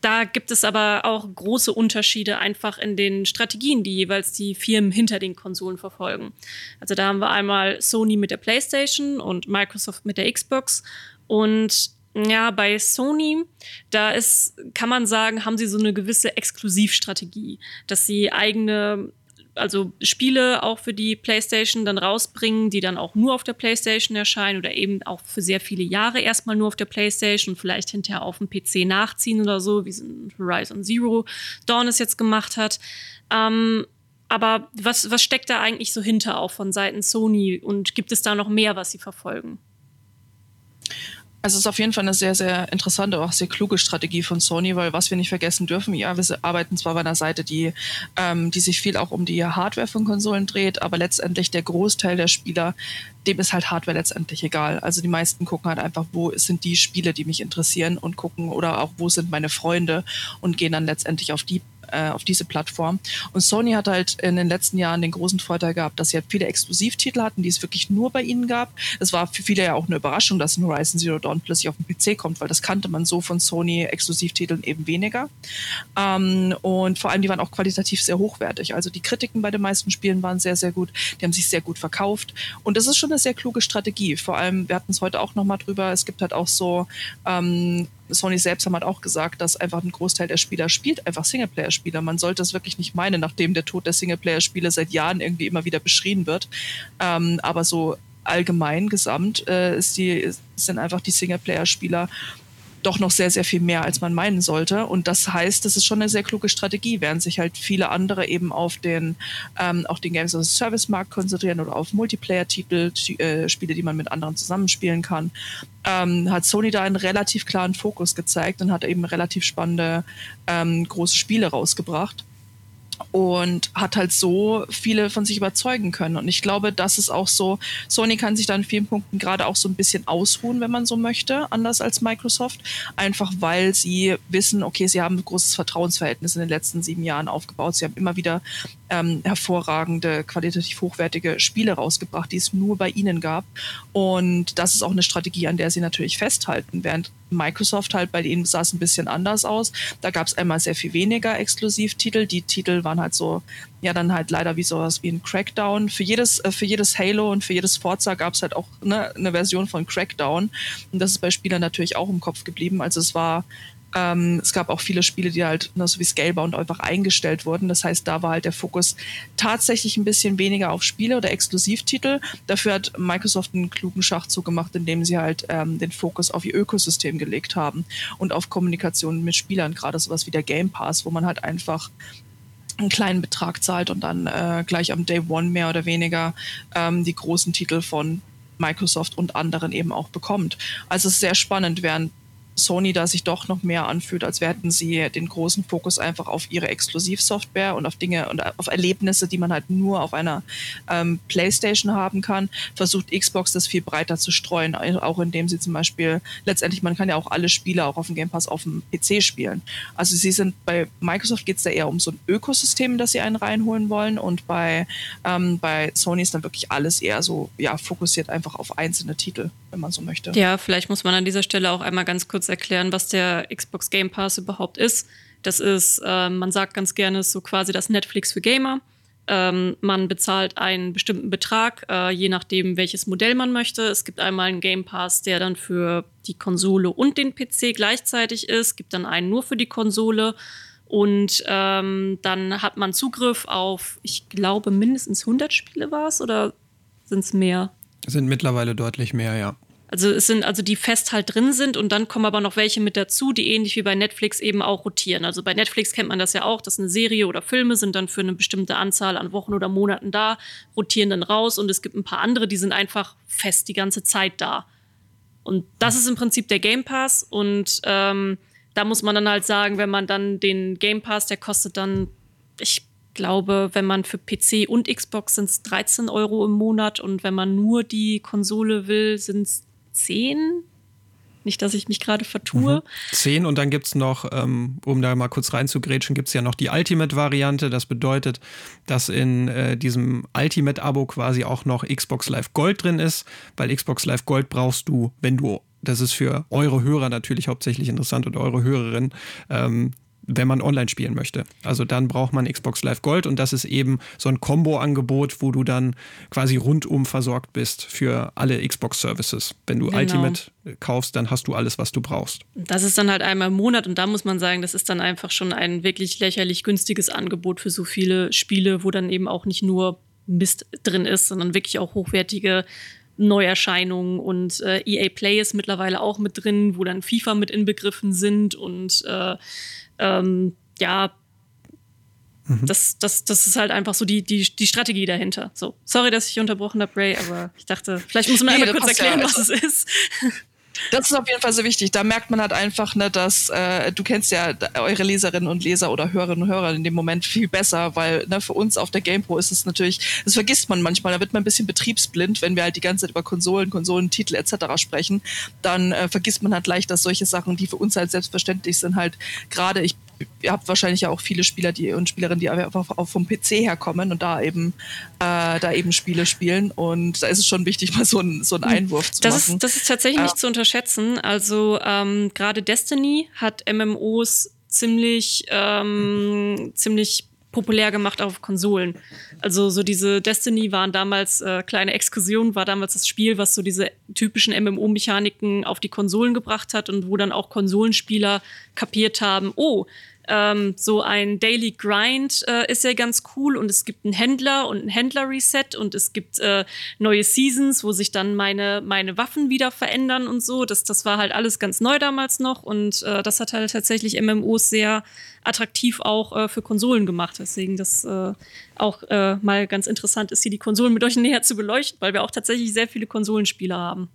da gibt es aber auch große Unterschiede einfach in den Strategien, die jeweils die Firmen hinter den Konsolen verfolgen. Also da haben wir einmal Sony mit der PlayStation und Microsoft mit der Xbox. Und ja, bei Sony, da ist, kann man sagen, haben sie so eine gewisse Exklusivstrategie, dass sie eigene also Spiele auch für die PlayStation dann rausbringen, die dann auch nur auf der PlayStation erscheinen oder eben auch für sehr viele Jahre erstmal nur auf der PlayStation und vielleicht hinterher auf dem PC nachziehen oder so, wie es Horizon Zero Dawn es jetzt gemacht hat. Ähm, aber was, was steckt da eigentlich so hinter auch von Seiten Sony und gibt es da noch mehr, was sie verfolgen? Also es ist auf jeden Fall eine sehr, sehr interessante, auch sehr kluge Strategie von Sony, weil was wir nicht vergessen dürfen, ja, wir arbeiten zwar bei einer Seite, die, ähm, die sich viel auch um die Hardware von Konsolen dreht, aber letztendlich der Großteil der Spieler, dem ist halt Hardware letztendlich egal. Also die meisten gucken halt einfach, wo sind die Spiele, die mich interessieren und gucken oder auch, wo sind meine Freunde und gehen dann letztendlich auf die äh, auf diese Plattform. Und Sony hat halt in den letzten Jahren den großen Vorteil gehabt, dass sie halt viele Exklusivtitel hatten, die es wirklich nur bei ihnen gab. Es war für viele ja auch eine Überraschung, dass ein Horizon Zero Dawn plötzlich auf den PC kommt, weil das kannte man so von Sony Exklusivtiteln eben weniger. Ähm, und vor allem, die waren auch qualitativ sehr hochwertig. Also die Kritiken bei den meisten Spielen waren sehr, sehr gut. Die haben sich sehr gut verkauft. Und das ist schon eine sehr kluge Strategie. Vor allem, wir hatten es heute auch nochmal drüber, es gibt halt auch so ähm, Sony selbst haben halt auch gesagt, dass einfach ein Großteil der Spieler spielt einfach Singleplayer-Spieler. Man sollte es wirklich nicht meinen, nachdem der Tod der Singleplayer-Spiele seit Jahren irgendwie immer wieder beschrien wird. Ähm, aber so allgemein gesamt äh, die, sind einfach die Singleplayer-Spieler doch noch sehr, sehr viel mehr, als man meinen sollte. Und das heißt, das ist schon eine sehr kluge Strategie, während sich halt viele andere eben auf den, ähm, auf den Games as a Service Markt konzentrieren oder auf Multiplayer-Titel, äh, Spiele, die man mit anderen zusammenspielen kann, ähm, hat Sony da einen relativ klaren Fokus gezeigt und hat eben relativ spannende ähm, große Spiele rausgebracht und hat halt so viele von sich überzeugen können. Und ich glaube, das ist auch so, Sony kann sich da in vielen Punkten gerade auch so ein bisschen ausruhen, wenn man so möchte, anders als Microsoft, einfach weil sie wissen, okay, sie haben ein großes Vertrauensverhältnis in den letzten sieben Jahren aufgebaut. Sie haben immer wieder ähm, hervorragende, qualitativ hochwertige Spiele rausgebracht, die es nur bei ihnen gab. Und das ist auch eine Strategie, an der sie natürlich festhalten, während Microsoft halt bei ihnen sah es ein bisschen anders aus. Da gab es einmal sehr viel weniger Exklusivtitel. Die Titel waren halt so, ja, dann halt leider wie sowas wie ein Crackdown. Für jedes, äh, für jedes Halo und für jedes Forza gab es halt auch ne, eine Version von Crackdown. Und das ist bei Spielern natürlich auch im Kopf geblieben. Also es war ähm, es gab auch viele Spiele, die halt, ne, so wie Scalebound, einfach eingestellt wurden. Das heißt, da war halt der Fokus tatsächlich ein bisschen weniger auf Spiele oder Exklusivtitel. Dafür hat Microsoft einen klugen Schachzug gemacht, indem sie halt ähm, den Fokus auf ihr Ökosystem gelegt haben und auf Kommunikation mit Spielern, gerade sowas wie der Game Pass, wo man halt einfach einen kleinen Betrag zahlt und dann äh, gleich am Day One mehr oder weniger ähm, die großen Titel von Microsoft und anderen eben auch bekommt. Also es ist sehr spannend, während Sony da sich doch noch mehr anfühlt, als hätten sie den großen Fokus einfach auf ihre Exklusivsoftware und auf Dinge und auf Erlebnisse, die man halt nur auf einer ähm, PlayStation haben kann, versucht Xbox das viel breiter zu streuen, auch indem sie zum Beispiel letztendlich, man kann ja auch alle Spiele auch auf dem Game Pass auf dem PC spielen. Also sie sind bei Microsoft geht es da eher um so ein Ökosystem, das sie einen reinholen wollen und bei, ähm, bei Sony ist dann wirklich alles eher so, ja, fokussiert einfach auf einzelne Titel, wenn man so möchte. Ja, vielleicht muss man an dieser Stelle auch einmal ganz kurz erklären, was der Xbox Game Pass überhaupt ist. Das ist, äh, man sagt ganz gerne, so quasi das Netflix für Gamer. Ähm, man bezahlt einen bestimmten Betrag, äh, je nachdem, welches Modell man möchte. Es gibt einmal einen Game Pass, der dann für die Konsole und den PC gleichzeitig ist. Gibt dann einen nur für die Konsole. Und ähm, dann hat man Zugriff auf, ich glaube, mindestens 100 Spiele war es oder sind es mehr? Sind mittlerweile deutlich mehr, ja. Also es sind also die fest halt drin sind und dann kommen aber noch welche mit dazu, die ähnlich wie bei Netflix eben auch rotieren. Also bei Netflix kennt man das ja auch, dass eine Serie oder Filme sind dann für eine bestimmte Anzahl an Wochen oder Monaten da, rotieren dann raus und es gibt ein paar andere, die sind einfach fest die ganze Zeit da. Und das ist im Prinzip der Game Pass und ähm, da muss man dann halt sagen, wenn man dann den Game Pass, der kostet dann, ich glaube, wenn man für PC und Xbox sind es 13 Euro im Monat und wenn man nur die Konsole will, sind es 10. Nicht, dass ich mich gerade vertue. Mhm. 10 und dann gibt es noch, ähm, um da mal kurz reinzugrätschen, gibt es ja noch die Ultimate-Variante. Das bedeutet, dass in äh, diesem Ultimate-Abo quasi auch noch Xbox Live Gold drin ist, weil Xbox Live Gold brauchst du, wenn du das ist für eure Hörer natürlich hauptsächlich interessant und eure Hörerinnen, ähm, wenn man online spielen möchte. Also dann braucht man Xbox Live Gold und das ist eben so ein Combo-Angebot, wo du dann quasi rundum versorgt bist für alle Xbox-Services. Wenn du genau. Ultimate kaufst, dann hast du alles, was du brauchst. Das ist dann halt einmal im Monat und da muss man sagen, das ist dann einfach schon ein wirklich lächerlich günstiges Angebot für so viele Spiele, wo dann eben auch nicht nur Mist drin ist, sondern wirklich auch hochwertige Neuerscheinungen und äh, EA Play ist mittlerweile auch mit drin, wo dann FIFA mit inbegriffen sind und äh, ähm, ja, mhm. das, das, das ist halt einfach so die, die, die Strategie dahinter. So, sorry, dass ich unterbrochen habe, Ray, aber ich dachte, vielleicht muss man nee, einmal kurz erklären, ja, was es ist. Das ist auf jeden Fall sehr wichtig. Da merkt man halt einfach, ne, dass äh, du kennst ja eure Leserinnen und Leser oder Hörerinnen und Hörer in dem Moment viel besser, weil ne, für uns auf der GamePro ist es natürlich, das vergisst man manchmal, da wird man ein bisschen betriebsblind, wenn wir halt die ganze Zeit über Konsolen, Konsolentitel etc. sprechen, dann äh, vergisst man halt leicht, dass solche Sachen, die für uns halt selbstverständlich sind, halt gerade, ich ihr habt wahrscheinlich ja auch viele Spieler die, und Spielerinnen, die einfach vom PC herkommen und da eben, äh, da eben Spiele spielen. Und da ist es schon wichtig, mal so, ein, so einen hm. Einwurf zu das machen. Ist, das ist tatsächlich äh, nicht zu unterschätzen. Also ähm, gerade Destiny hat MMOs ziemlich, ähm, ziemlich populär gemacht auf Konsolen. Also so diese Destiny waren damals äh, kleine Exkursion, war damals das Spiel, was so diese typischen MMO-Mechaniken auf die Konsolen gebracht hat und wo dann auch Konsolenspieler kapiert haben, oh, ähm, so ein Daily Grind äh, ist ja ganz cool und es gibt einen Händler und ein Händler-Reset und es gibt äh, neue Seasons, wo sich dann meine, meine Waffen wieder verändern und so. Das, das war halt alles ganz neu damals noch und äh, das hat halt tatsächlich MMOs sehr attraktiv auch äh, für Konsolen gemacht. Deswegen das äh, auch äh, mal ganz interessant ist, hier die Konsolen mit euch näher zu beleuchten, weil wir auch tatsächlich sehr viele Konsolenspieler haben.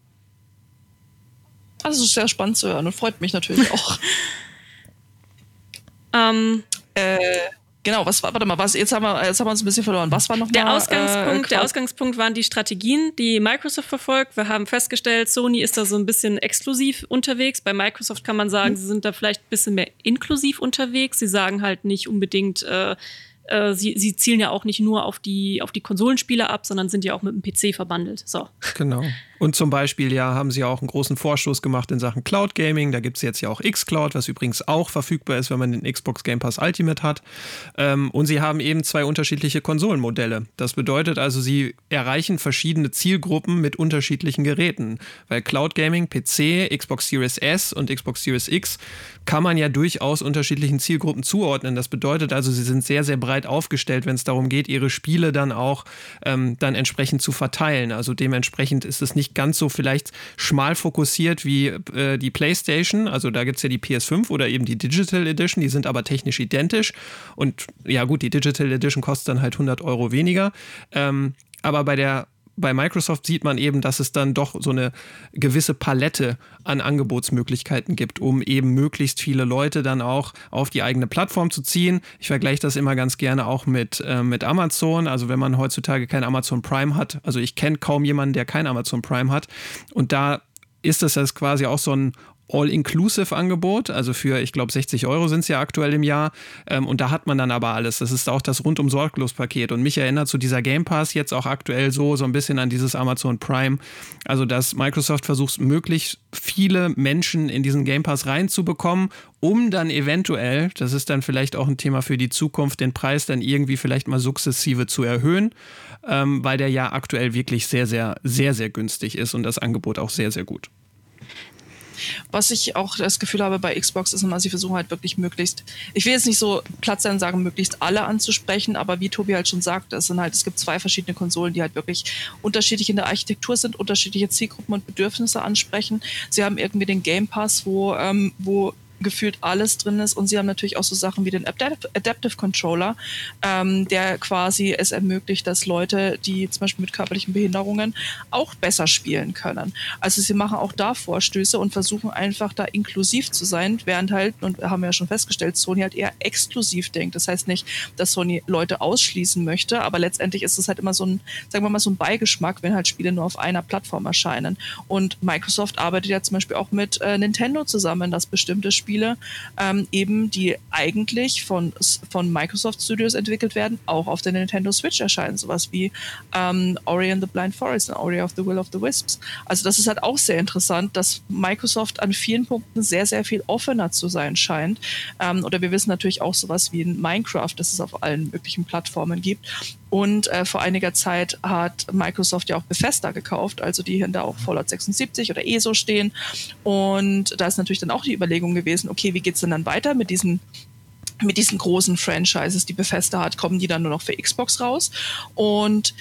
Das ist sehr spannend zu hören und freut mich natürlich auch. Ähm, äh, genau, was war, warte mal, was, jetzt haben wir, jetzt haben wir uns ein bisschen verloren. Was war noch der mal, Ausgangspunkt? Äh, der Ausgangspunkt waren die Strategien, die Microsoft verfolgt. Wir haben festgestellt, Sony ist da so ein bisschen exklusiv unterwegs. Bei Microsoft kann man sagen, mhm. sie sind da vielleicht ein bisschen mehr inklusiv unterwegs. Sie sagen halt nicht unbedingt, äh, äh, sie, sie zielen ja auch nicht nur auf die, auf die Konsolenspiele ab, sondern sind ja auch mit dem PC verbandelt. So. Genau. Und zum Beispiel, ja, haben sie auch einen großen Vorstoß gemacht in Sachen Cloud Gaming. Da gibt es jetzt ja auch xCloud, was übrigens auch verfügbar ist, wenn man den Xbox Game Pass Ultimate hat. Ähm, und sie haben eben zwei unterschiedliche Konsolenmodelle. Das bedeutet also, sie erreichen verschiedene Zielgruppen mit unterschiedlichen Geräten. Weil Cloud Gaming, PC, Xbox Series S und Xbox Series X kann man ja durchaus unterschiedlichen Zielgruppen zuordnen. Das bedeutet also, sie sind sehr, sehr breit aufgestellt, wenn es darum geht, ihre Spiele dann auch ähm, dann entsprechend zu verteilen. Also dementsprechend ist es nicht ganz so vielleicht schmal fokussiert wie äh, die PlayStation. Also da gibt es ja die PS5 oder eben die Digital Edition, die sind aber technisch identisch. Und ja gut, die Digital Edition kostet dann halt 100 Euro weniger. Ähm, aber bei der bei Microsoft sieht man eben, dass es dann doch so eine gewisse Palette an Angebotsmöglichkeiten gibt, um eben möglichst viele Leute dann auch auf die eigene Plattform zu ziehen. Ich vergleiche das immer ganz gerne auch mit, äh, mit Amazon. Also wenn man heutzutage kein Amazon Prime hat, also ich kenne kaum jemanden, der kein Amazon Prime hat. Und da ist das quasi auch so ein All-Inclusive-Angebot, also für, ich glaube, 60 Euro sind es ja aktuell im Jahr. Ähm, und da hat man dann aber alles. Das ist auch das rundum sorglos Paket. Und mich erinnert so dieser Game Pass jetzt auch aktuell so, so ein bisschen an dieses Amazon Prime. Also, dass Microsoft versucht, möglichst viele Menschen in diesen Game Pass reinzubekommen, um dann eventuell, das ist dann vielleicht auch ein Thema für die Zukunft, den Preis dann irgendwie vielleicht mal sukzessive zu erhöhen, ähm, weil der ja aktuell wirklich sehr, sehr, sehr, sehr günstig ist und das Angebot auch sehr, sehr gut. Was ich auch das Gefühl habe bei Xbox ist immer, sie versuchen halt wirklich möglichst, ich will jetzt nicht so Platz sein sagen, möglichst alle anzusprechen, aber wie Tobi halt schon sagt, es sind halt, es gibt zwei verschiedene Konsolen, die halt wirklich unterschiedlich in der Architektur sind, unterschiedliche Zielgruppen und Bedürfnisse ansprechen. Sie haben irgendwie den Game Pass, wo, ähm, wo gefühlt alles drin ist. Und sie haben natürlich auch so Sachen wie den Adaptive Controller, ähm, der quasi es ermöglicht, dass Leute, die zum Beispiel mit körperlichen Behinderungen auch besser spielen können. Also sie machen auch da Vorstöße und versuchen einfach da inklusiv zu sein, während halt, und haben wir ja schon festgestellt, Sony halt eher exklusiv denkt. Das heißt nicht, dass Sony Leute ausschließen möchte, aber letztendlich ist es halt immer so ein, sagen wir mal, so ein Beigeschmack, wenn halt Spiele nur auf einer Plattform erscheinen. Und Microsoft arbeitet ja zum Beispiel auch mit äh, Nintendo zusammen, dass bestimmte Spiele Spiele ähm, eben, die eigentlich von, von Microsoft Studios entwickelt werden, auch auf der Nintendo Switch erscheinen. Sowas wie ähm, Ori and the Blind Forest und Ori of the Will of the Wisps. Also das ist halt auch sehr interessant, dass Microsoft an vielen Punkten sehr, sehr viel offener zu sein scheint. Ähm, oder wir wissen natürlich auch sowas wie in Minecraft, das es auf allen möglichen Plattformen gibt. Und äh, vor einiger Zeit hat Microsoft ja auch Bethesda gekauft, also die hinter auch Fallout 76 oder ESO stehen. Und da ist natürlich dann auch die Überlegung gewesen, okay, wie geht's denn dann weiter mit diesen mit diesen großen Franchises, die Bethesda hat, kommen die dann nur noch für Xbox raus. Und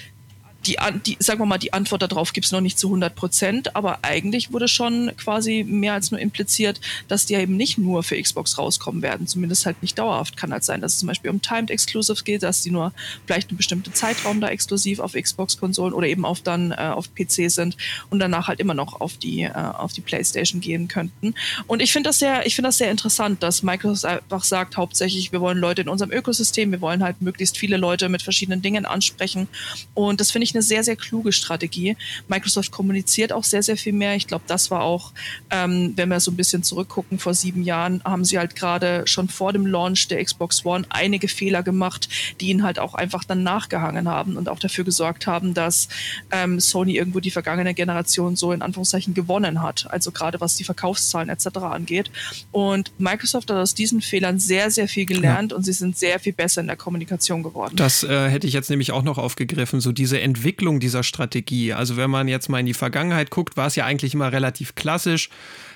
die, die, sagen wir mal, die Antwort darauf gibt es noch nicht zu 100 Prozent, aber eigentlich wurde schon quasi mehr als nur impliziert, dass die ja eben nicht nur für Xbox rauskommen werden, zumindest halt nicht dauerhaft. Kann halt sein, dass es zum Beispiel um Timed Exclusives geht, dass die nur vielleicht einen bestimmten Zeitraum da exklusiv auf Xbox-Konsolen oder eben auf dann äh, auf PC sind und danach halt immer noch auf die, äh, auf die Playstation gehen könnten. Und ich finde das sehr, ich finde das sehr interessant, dass Microsoft einfach sagt, hauptsächlich, wir wollen Leute in unserem Ökosystem, wir wollen halt möglichst viele Leute mit verschiedenen Dingen ansprechen. Und das finde ich eine sehr, sehr kluge Strategie. Microsoft kommuniziert auch sehr, sehr viel mehr. Ich glaube, das war auch, ähm, wenn wir so ein bisschen zurückgucken, vor sieben Jahren haben sie halt gerade schon vor dem Launch der Xbox One einige Fehler gemacht, die ihnen halt auch einfach dann nachgehangen haben und auch dafür gesorgt haben, dass ähm, Sony irgendwo die vergangene Generation so in Anführungszeichen gewonnen hat. Also gerade was die Verkaufszahlen etc. angeht. Und Microsoft hat aus diesen Fehlern sehr, sehr viel gelernt ja. und sie sind sehr viel besser in der Kommunikation geworden. Das äh, hätte ich jetzt nämlich auch noch aufgegriffen, so diese Entwicklung Entwicklung dieser Strategie. Also wenn man jetzt mal in die Vergangenheit guckt, war es ja eigentlich immer relativ klassisch.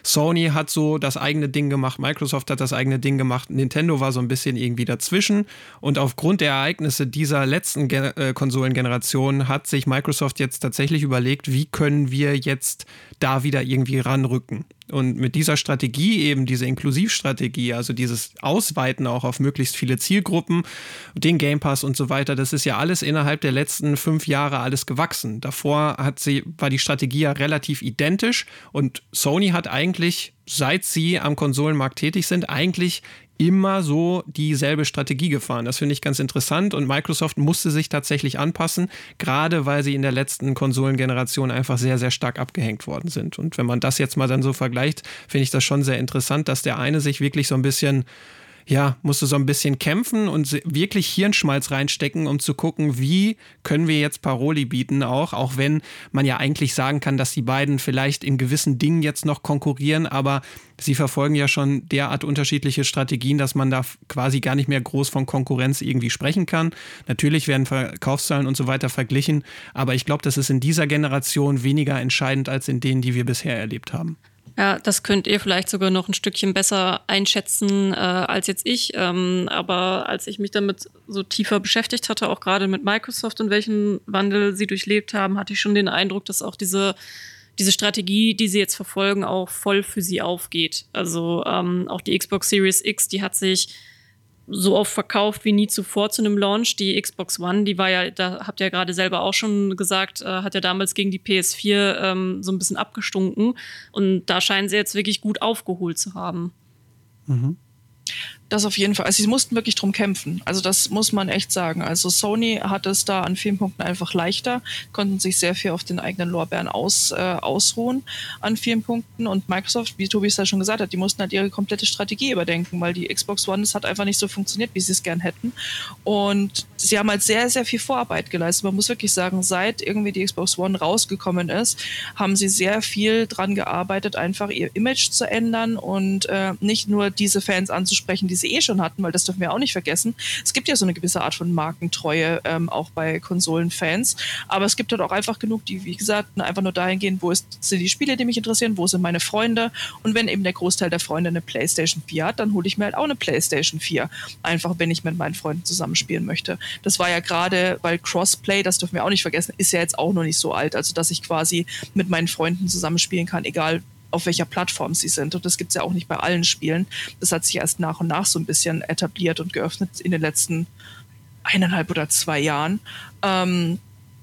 Sony hat so das eigene Ding gemacht, Microsoft hat das eigene Ding gemacht, Nintendo war so ein bisschen irgendwie dazwischen. Und aufgrund der Ereignisse dieser letzten Gen äh, Konsolengeneration hat sich Microsoft jetzt tatsächlich überlegt, wie können wir jetzt da wieder irgendwie ranrücken. Und mit dieser Strategie, eben diese Inklusivstrategie, also dieses Ausweiten auch auf möglichst viele Zielgruppen, den Game Pass und so weiter, das ist ja alles innerhalb der letzten fünf Jahre alles gewachsen. Davor hat sie, war die Strategie ja relativ identisch und Sony hat eigentlich, seit sie am Konsolenmarkt tätig sind, eigentlich immer so dieselbe Strategie gefahren. Das finde ich ganz interessant und Microsoft musste sich tatsächlich anpassen, gerade weil sie in der letzten Konsolengeneration einfach sehr, sehr stark abgehängt worden sind. Und wenn man das jetzt mal dann so vergleicht, finde ich das schon sehr interessant, dass der eine sich wirklich so ein bisschen ja, musst du so ein bisschen kämpfen und wirklich Hirnschmalz reinstecken, um zu gucken, wie können wir jetzt Paroli bieten auch, auch wenn man ja eigentlich sagen kann, dass die beiden vielleicht in gewissen Dingen jetzt noch konkurrieren, aber sie verfolgen ja schon derart unterschiedliche Strategien, dass man da quasi gar nicht mehr groß von Konkurrenz irgendwie sprechen kann. Natürlich werden Verkaufszahlen und so weiter verglichen, aber ich glaube, das ist in dieser Generation weniger entscheidend als in denen, die wir bisher erlebt haben. Ja, das könnt ihr vielleicht sogar noch ein Stückchen besser einschätzen äh, als jetzt ich. Ähm, aber als ich mich damit so tiefer beschäftigt hatte, auch gerade mit Microsoft und welchen Wandel sie durchlebt haben, hatte ich schon den Eindruck, dass auch diese diese Strategie, die sie jetzt verfolgen, auch voll für sie aufgeht. Also ähm, auch die Xbox Series X, die hat sich so oft verkauft wie nie zuvor zu einem Launch. Die Xbox One, die war ja, da habt ihr ja gerade selber auch schon gesagt, äh, hat ja damals gegen die PS4 ähm, so ein bisschen abgestunken. Und da scheinen sie jetzt wirklich gut aufgeholt zu haben. Mhm. Das auf jeden Fall. Also sie mussten wirklich drum kämpfen. Also das muss man echt sagen. Also Sony hat es da an vielen Punkten einfach leichter, konnten sich sehr viel auf den eigenen Lorbeeren aus, äh, ausruhen an vielen Punkten. Und Microsoft, wie Tobi es ja schon gesagt hat, die mussten halt ihre komplette Strategie überdenken, weil die Xbox One, das hat einfach nicht so funktioniert, wie sie es gern hätten. Und sie haben halt sehr, sehr viel Vorarbeit geleistet. Man muss wirklich sagen, seit irgendwie die Xbox One rausgekommen ist, haben sie sehr viel dran gearbeitet, einfach ihr Image zu ändern und äh, nicht nur diese Fans anzusprechen, die sie eh schon hatten, weil das dürfen wir auch nicht vergessen. Es gibt ja so eine gewisse Art von Markentreue ähm, auch bei Konsolenfans, aber es gibt halt auch einfach genug, die, wie gesagt, einfach nur dahin gehen, wo sind die Spiele, die mich interessieren, wo sind meine Freunde und wenn eben der Großteil der Freunde eine PlayStation 4 hat, dann hole ich mir halt auch eine PlayStation 4, einfach wenn ich mit meinen Freunden zusammenspielen möchte. Das war ja gerade, weil Crossplay, das dürfen wir auch nicht vergessen, ist ja jetzt auch noch nicht so alt, also dass ich quasi mit meinen Freunden zusammenspielen kann, egal auf welcher Plattform sie sind. Und das gibt es ja auch nicht bei allen Spielen. Das hat sich erst nach und nach so ein bisschen etabliert und geöffnet in den letzten eineinhalb oder zwei Jahren. Ähm,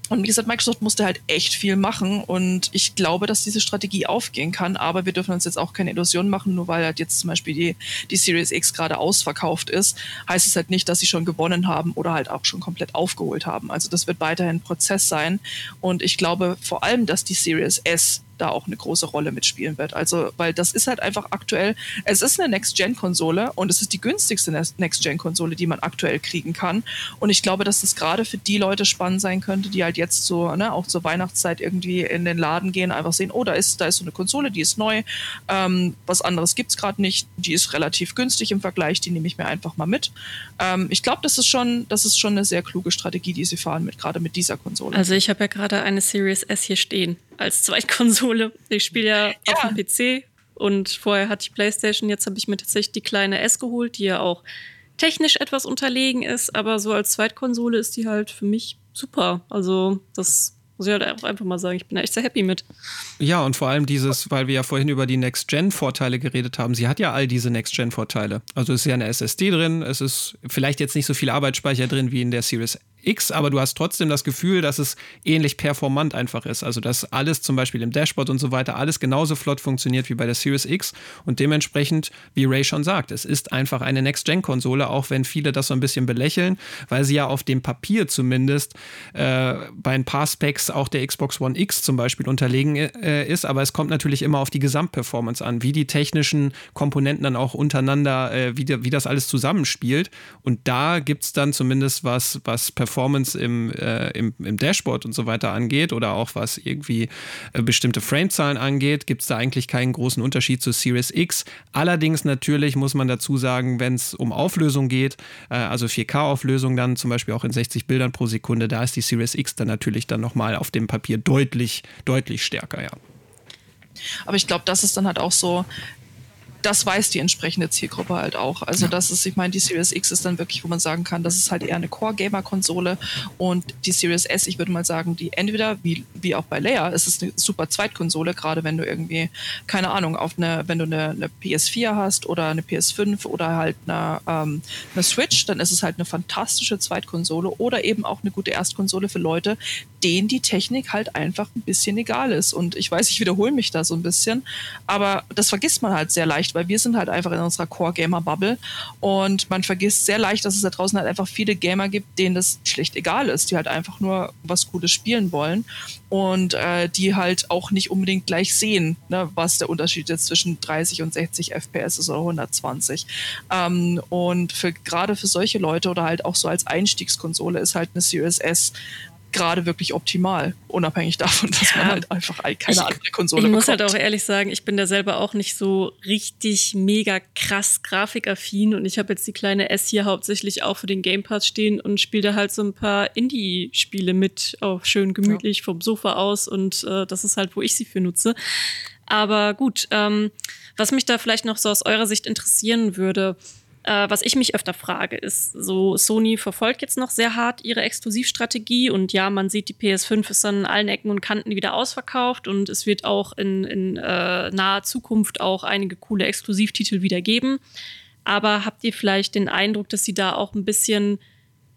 und wie gesagt, Microsoft musste halt echt viel machen und ich glaube, dass diese Strategie aufgehen kann, aber wir dürfen uns jetzt auch keine Illusionen machen, nur weil halt jetzt zum Beispiel die, die Series X gerade ausverkauft ist, heißt es halt nicht, dass sie schon gewonnen haben oder halt auch schon komplett aufgeholt haben. Also das wird weiterhin ein Prozess sein und ich glaube vor allem, dass die Series S da auch eine große Rolle mitspielen wird. Also, weil das ist halt einfach aktuell, es ist eine Next-Gen-Konsole und es ist die günstigste Next-Gen-Konsole, die man aktuell kriegen kann. Und ich glaube, dass das gerade für die Leute spannend sein könnte, die halt jetzt so, ne, auch zur Weihnachtszeit irgendwie in den Laden gehen, einfach sehen, oh, da ist, da ist so eine Konsole, die ist neu, ähm, was anderes gibt's gerade nicht, die ist relativ günstig im Vergleich, die nehme ich mir einfach mal mit. Ähm, ich glaube, das ist schon, das ist schon eine sehr kluge Strategie, die sie fahren mit, gerade mit dieser Konsole. Also ich habe ja gerade eine Series S hier stehen als Zweitkonsole. Ich spiele ja, ja, auf dem PC und vorher hatte ich PlayStation. Jetzt habe ich mir tatsächlich die kleine S geholt, die ja auch technisch etwas unterlegen ist, aber so als Zweitkonsole ist die halt für mich super. Also das muss ich halt auch einfach mal sagen, ich bin da echt sehr happy mit. Ja, und vor allem dieses, weil wir ja vorhin über die Next-Gen-Vorteile geredet haben, sie hat ja all diese Next-Gen-Vorteile. Also es ist ja eine SSD drin, es ist vielleicht jetzt nicht so viel Arbeitsspeicher drin wie in der Series X, aber du hast trotzdem das Gefühl, dass es ähnlich performant einfach ist. Also dass alles zum Beispiel im Dashboard und so weiter alles genauso flott funktioniert wie bei der Series X und dementsprechend, wie Ray schon sagt, es ist einfach eine Next-Gen-Konsole, auch wenn viele das so ein bisschen belächeln, weil sie ja auf dem Papier zumindest äh, bei ein paar Specs auch der Xbox One X zum Beispiel unterlegen äh, ist, aber es kommt natürlich immer auf die Gesamtperformance an, wie die technischen Komponenten dann auch untereinander, äh, wie, wie das alles zusammenspielt und da gibt es dann zumindest was, was Performance Performance im, äh, im, im, Dashboard und so weiter angeht oder auch was irgendwie äh, bestimmte Framezahlen angeht, gibt es da eigentlich keinen großen Unterschied zu Series X. Allerdings natürlich muss man dazu sagen, wenn es um Auflösung geht, äh, also 4K-Auflösung dann zum Beispiel auch in 60 Bildern pro Sekunde, da ist die Series X dann natürlich dann nochmal auf dem Papier deutlich, deutlich stärker, ja. Aber ich glaube, das ist dann halt auch so, das weiß die entsprechende Zielgruppe halt auch. Also das ist, ich meine, die Series X ist dann wirklich, wo man sagen kann, das ist halt eher eine Core-Gamer-Konsole und die Series S, ich würde mal sagen, die entweder, wie, wie auch bei Leia, ist es eine super Zweitkonsole, gerade wenn du irgendwie, keine Ahnung, auf eine, wenn du eine, eine PS4 hast oder eine PS5 oder halt eine, ähm, eine Switch, dann ist es halt eine fantastische Zweitkonsole oder eben auch eine gute Erstkonsole für Leute, denen die Technik halt einfach ein bisschen egal ist. Und ich weiß, ich wiederhole mich da so ein bisschen, aber das vergisst man halt sehr leicht weil wir sind halt einfach in unserer Core-Gamer-Bubble und man vergisst sehr leicht, dass es da draußen halt einfach viele Gamer gibt, denen das schlicht egal ist, die halt einfach nur was Gutes spielen wollen und äh, die halt auch nicht unbedingt gleich sehen, ne, was der Unterschied jetzt zwischen 30 und 60 FPS ist oder 120. Ähm, und für, gerade für solche Leute oder halt auch so als Einstiegskonsole ist halt eine Series S gerade wirklich optimal, unabhängig davon, dass ja, man halt einfach keine ich, andere Konsole Ich bekommt. muss halt auch ehrlich sagen, ich bin da selber auch nicht so richtig mega krass grafikaffin und ich habe jetzt die kleine S hier hauptsächlich auch für den Game Pass stehen und spiele da halt so ein paar Indie-Spiele mit, auch schön gemütlich ja. vom Sofa aus und äh, das ist halt, wo ich sie für nutze. Aber gut, ähm, was mich da vielleicht noch so aus eurer Sicht interessieren würde, äh, was ich mich öfter frage, ist so, Sony verfolgt jetzt noch sehr hart ihre Exklusivstrategie und ja, man sieht, die PS5 ist an allen Ecken und Kanten wieder ausverkauft und es wird auch in, in äh, naher Zukunft auch einige coole Exklusivtitel wieder geben. Aber habt ihr vielleicht den Eindruck, dass sie da auch ein bisschen,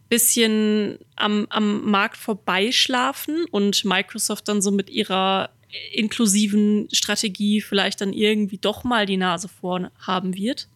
bisschen am, am Markt vorbeischlafen und Microsoft dann so mit ihrer inklusiven Strategie vielleicht dann irgendwie doch mal die Nase vorn haben wird?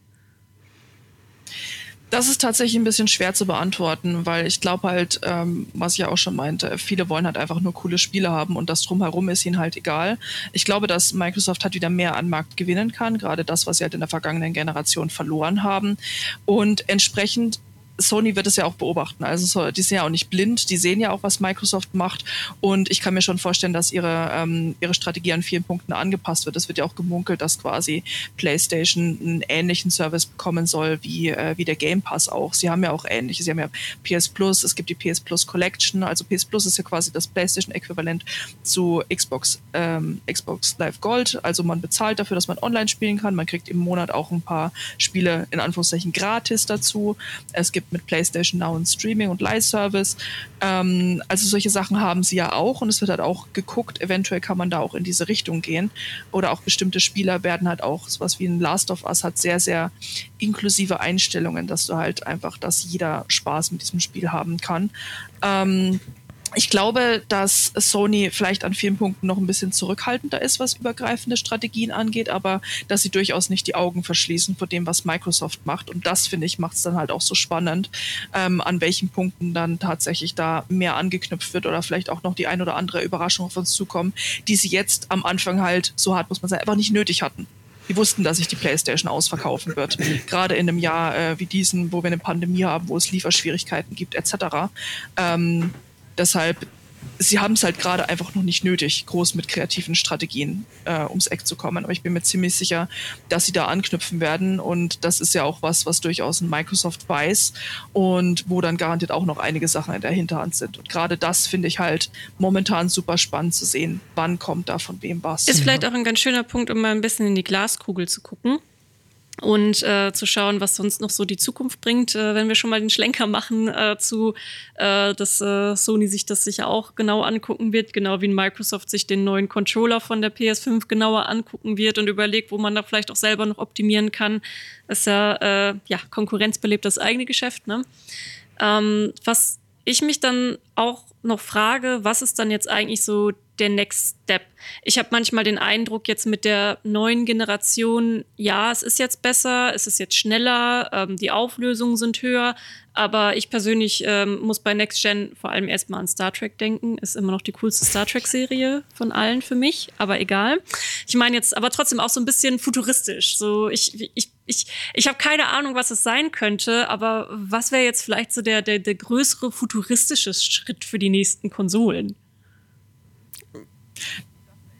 Das ist tatsächlich ein bisschen schwer zu beantworten, weil ich glaube halt, ähm, was ich ja auch schon meinte, viele wollen halt einfach nur coole Spiele haben und das drumherum ist ihnen halt egal. Ich glaube, dass Microsoft halt wieder mehr an Markt gewinnen kann, gerade das, was sie halt in der vergangenen Generation verloren haben. Und entsprechend Sony wird es ja auch beobachten. Also die sind ja auch nicht blind, die sehen ja auch, was Microsoft macht. Und ich kann mir schon vorstellen, dass ihre, ähm, ihre Strategie an vielen Punkten angepasst wird. Es wird ja auch gemunkelt, dass quasi PlayStation einen ähnlichen Service bekommen soll wie, äh, wie der Game Pass auch. Sie haben ja auch ähnliche. Sie haben ja PS Plus, es gibt die PS Plus Collection. Also PS Plus ist ja quasi das PlayStation-Äquivalent zu Xbox, ähm, Xbox Live Gold. Also man bezahlt dafür, dass man online spielen kann. Man kriegt im Monat auch ein paar Spiele in Anführungszeichen gratis dazu. Es gibt mit PlayStation Now und Streaming und Live-Service. Ähm, also solche Sachen haben sie ja auch und es wird halt auch geguckt, eventuell kann man da auch in diese Richtung gehen. Oder auch bestimmte Spieler werden halt auch, sowas wie ein Last of Us hat sehr, sehr inklusive Einstellungen, dass du halt einfach, dass jeder Spaß mit diesem Spiel haben kann. Ähm, ich glaube, dass Sony vielleicht an vielen Punkten noch ein bisschen zurückhaltender ist, was übergreifende Strategien angeht, aber dass sie durchaus nicht die Augen verschließen vor dem, was Microsoft macht. Und das, finde ich, macht es dann halt auch so spannend, ähm, an welchen Punkten dann tatsächlich da mehr angeknüpft wird oder vielleicht auch noch die ein oder andere Überraschung auf uns zukommen, die sie jetzt am Anfang halt, so hart muss man sagen, einfach nicht nötig hatten. Die wussten, dass sich die PlayStation ausverkaufen wird. Gerade in einem Jahr äh, wie diesen, wo wir eine Pandemie haben, wo es Lieferschwierigkeiten gibt, etc. Ähm, Deshalb, sie haben es halt gerade einfach noch nicht nötig, groß mit kreativen Strategien äh, ums Eck zu kommen. Aber ich bin mir ziemlich sicher, dass sie da anknüpfen werden. Und das ist ja auch was, was durchaus ein Microsoft weiß und wo dann garantiert auch noch einige Sachen in der Hinterhand sind. Und gerade das finde ich halt momentan super spannend zu sehen. Wann kommt da von wem was? Ist vielleicht auch ein ganz schöner Punkt, um mal ein bisschen in die Glaskugel zu gucken und äh, zu schauen, was sonst noch so die Zukunft bringt, äh, wenn wir schon mal den Schlenker machen äh, zu, äh, dass äh, Sony sich das sicher auch genau angucken wird, genau wie Microsoft sich den neuen Controller von der PS5 genauer angucken wird und überlegt, wo man da vielleicht auch selber noch optimieren kann. Ist ja, äh, ja Konkurrenz belebt das eigene Geschäft. Ne? Ähm, was ich mich dann auch noch frage, was ist dann jetzt eigentlich so der Next Step? Ich habe manchmal den Eindruck, jetzt mit der neuen Generation, ja, es ist jetzt besser, es ist jetzt schneller, ähm, die Auflösungen sind höher, aber ich persönlich ähm, muss bei Next Gen vor allem erstmal an Star Trek denken. Ist immer noch die coolste Star Trek-Serie von allen für mich, aber egal. Ich meine jetzt aber trotzdem auch so ein bisschen futuristisch. So, ich, ich, ich, ich habe keine Ahnung, was es sein könnte, aber was wäre jetzt vielleicht so der, der, der größere futuristische Schritt für die nächsten Konsolen?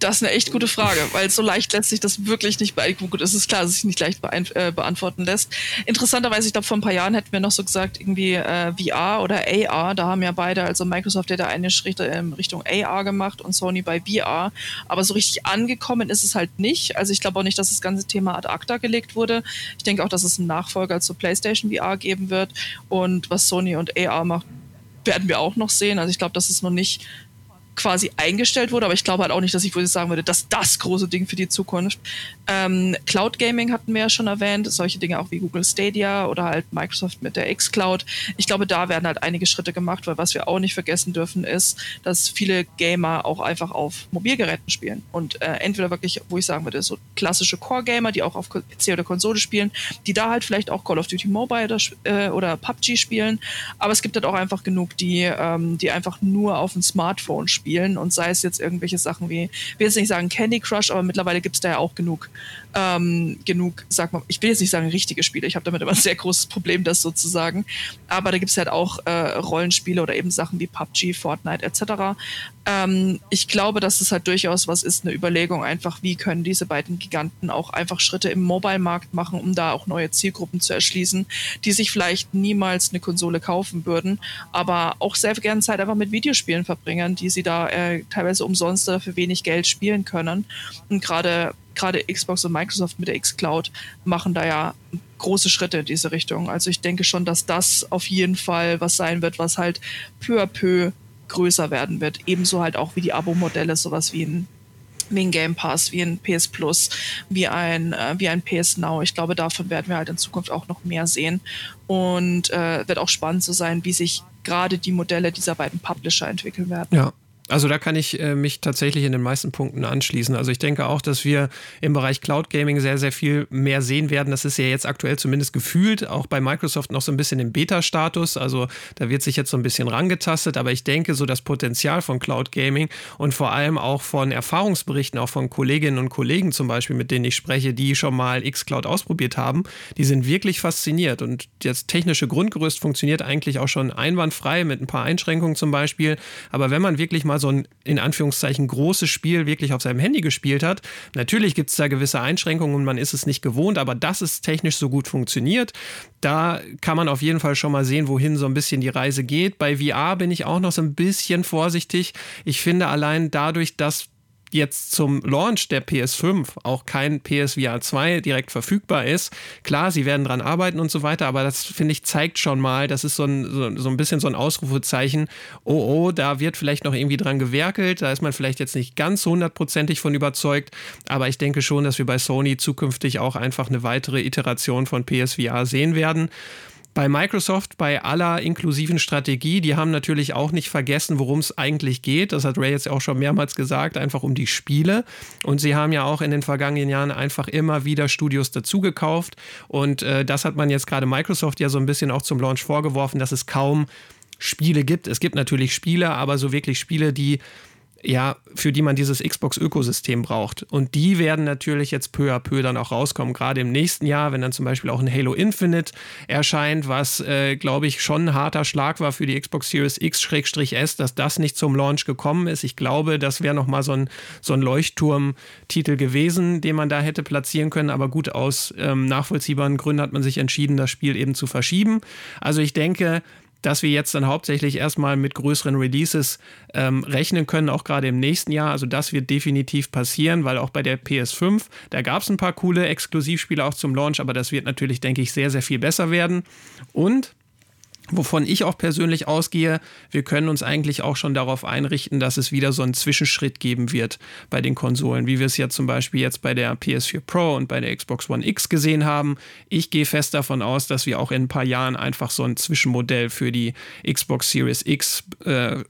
Das ist eine echt gute Frage, weil so leicht lässt sich das wirklich nicht beantworten. Gut, es ist klar, dass es sich nicht leicht äh, beantworten lässt. Interessanterweise, ich glaube, vor ein paar Jahren hätten wir noch so gesagt, irgendwie äh, VR oder AR. Da haben ja beide, also Microsoft hat da eine Schritte in Richtung AR gemacht und Sony bei VR. Aber so richtig angekommen ist es halt nicht. Also ich glaube auch nicht, dass das ganze Thema ad acta gelegt wurde. Ich denke auch, dass es einen Nachfolger zur PlayStation VR geben wird. Und was Sony und AR macht, werden wir auch noch sehen. Also ich glaube, das ist noch nicht quasi eingestellt wurde, aber ich glaube halt auch nicht, dass ich, ich sagen würde, dass das große Ding für die Zukunft. Ähm, Cloud Gaming hatten wir ja schon erwähnt, solche Dinge auch wie Google Stadia oder halt Microsoft mit der X-Cloud. Ich glaube, da werden halt einige Schritte gemacht, weil was wir auch nicht vergessen dürfen, ist, dass viele Gamer auch einfach auf Mobilgeräten spielen und äh, entweder wirklich, wo ich sagen würde, so klassische Core-Gamer, die auch auf PC oder Konsole spielen, die da halt vielleicht auch Call of Duty Mobile oder, äh, oder PUBG spielen, aber es gibt halt auch einfach genug, die, ähm, die einfach nur auf dem Smartphone spielen und sei es jetzt irgendwelche Sachen wie, ich will jetzt nicht sagen Candy Crush, aber mittlerweile gibt es da ja auch genug, ähm, genug, sag mal, ich will jetzt nicht sagen richtige Spiele, ich habe damit immer ein sehr großes Problem, das sozusagen, aber da gibt es halt auch äh, Rollenspiele oder eben Sachen wie PUBG, Fortnite etc. Ähm, ich glaube, dass es halt durchaus was ist, eine Überlegung einfach, wie können diese beiden Giganten auch einfach Schritte im Mobile-Markt machen, um da auch neue Zielgruppen zu erschließen, die sich vielleicht niemals eine Konsole kaufen würden, aber auch sehr gerne Zeit einfach mit Videospielen verbringen, die sie da äh, teilweise umsonst oder für wenig Geld spielen können. Und gerade gerade Xbox und Microsoft mit der X-Cloud machen da ja große Schritte in diese Richtung. Also ich denke schon, dass das auf jeden Fall was sein wird, was halt peu à peu größer werden wird. Ebenso halt auch wie die Abo-Modelle, sowas wie ein wie ein Game Pass, wie ein PS Plus, wie ein, äh, wie ein PS Now. Ich glaube, davon werden wir halt in Zukunft auch noch mehr sehen. Und äh, wird auch spannend zu so sein, wie sich gerade die Modelle dieser beiden Publisher entwickeln werden. Ja, also da kann ich äh, mich tatsächlich in den meisten Punkten anschließen. Also ich denke auch, dass wir im Bereich Cloud Gaming sehr, sehr viel mehr sehen werden. Das ist ja jetzt aktuell zumindest gefühlt, auch bei Microsoft noch so ein bisschen im Beta-Status. Also da wird sich jetzt so ein bisschen rangetastet. Aber ich denke, so das Potenzial von Cloud Gaming und vor allem auch von Erfahrungsberichten, auch von Kolleginnen und Kollegen zum Beispiel, mit denen ich spreche, die schon mal Xcloud ausprobiert haben, die sind wirklich fasziniert. Und das technische Grundgerüst funktioniert eigentlich auch schon einwandfrei mit ein paar Einschränkungen zum Beispiel. Aber wenn man wirklich mal so ein in Anführungszeichen großes Spiel wirklich auf seinem Handy gespielt hat. Natürlich gibt es da gewisse Einschränkungen und man ist es nicht gewohnt, aber dass es technisch so gut funktioniert, da kann man auf jeden Fall schon mal sehen, wohin so ein bisschen die Reise geht. Bei VR bin ich auch noch so ein bisschen vorsichtig. Ich finde allein dadurch, dass jetzt zum Launch der PS5 auch kein PSVR 2 direkt verfügbar ist. Klar, sie werden dran arbeiten und so weiter, aber das finde ich zeigt schon mal, das ist so ein, so, so ein bisschen so ein Ausrufezeichen. Oh, oh, da wird vielleicht noch irgendwie dran gewerkelt. Da ist man vielleicht jetzt nicht ganz hundertprozentig von überzeugt, aber ich denke schon, dass wir bei Sony zukünftig auch einfach eine weitere Iteration von PSVR sehen werden. Bei Microsoft, bei aller inklusiven Strategie, die haben natürlich auch nicht vergessen, worum es eigentlich geht. Das hat Ray jetzt auch schon mehrmals gesagt, einfach um die Spiele. Und sie haben ja auch in den vergangenen Jahren einfach immer wieder Studios dazugekauft. Und äh, das hat man jetzt gerade Microsoft ja so ein bisschen auch zum Launch vorgeworfen, dass es kaum Spiele gibt. Es gibt natürlich Spiele, aber so wirklich Spiele, die ja, für die man dieses Xbox-Ökosystem braucht. Und die werden natürlich jetzt peu à peu dann auch rauskommen, gerade im nächsten Jahr, wenn dann zum Beispiel auch ein Halo Infinite erscheint, was, äh, glaube ich, schon ein harter Schlag war für die Xbox Series X-S, dass das nicht zum Launch gekommen ist. Ich glaube, das wäre nochmal so ein, so ein Leuchtturm-Titel gewesen, den man da hätte platzieren können. Aber gut, aus ähm, nachvollziehbaren Gründen hat man sich entschieden, das Spiel eben zu verschieben. Also ich denke, dass wir jetzt dann hauptsächlich erstmal mit größeren Releases ähm, rechnen können, auch gerade im nächsten Jahr. Also das wird definitiv passieren, weil auch bei der PS5, da gab es ein paar coole Exklusivspiele auch zum Launch, aber das wird natürlich, denke ich, sehr, sehr viel besser werden. Und Wovon ich auch persönlich ausgehe, wir können uns eigentlich auch schon darauf einrichten, dass es wieder so einen Zwischenschritt geben wird bei den Konsolen, wie wir es ja zum Beispiel jetzt bei der PS4 Pro und bei der Xbox One X gesehen haben. Ich gehe fest davon aus, dass wir auch in ein paar Jahren einfach so ein Zwischenmodell für die Xbox Series X, äh,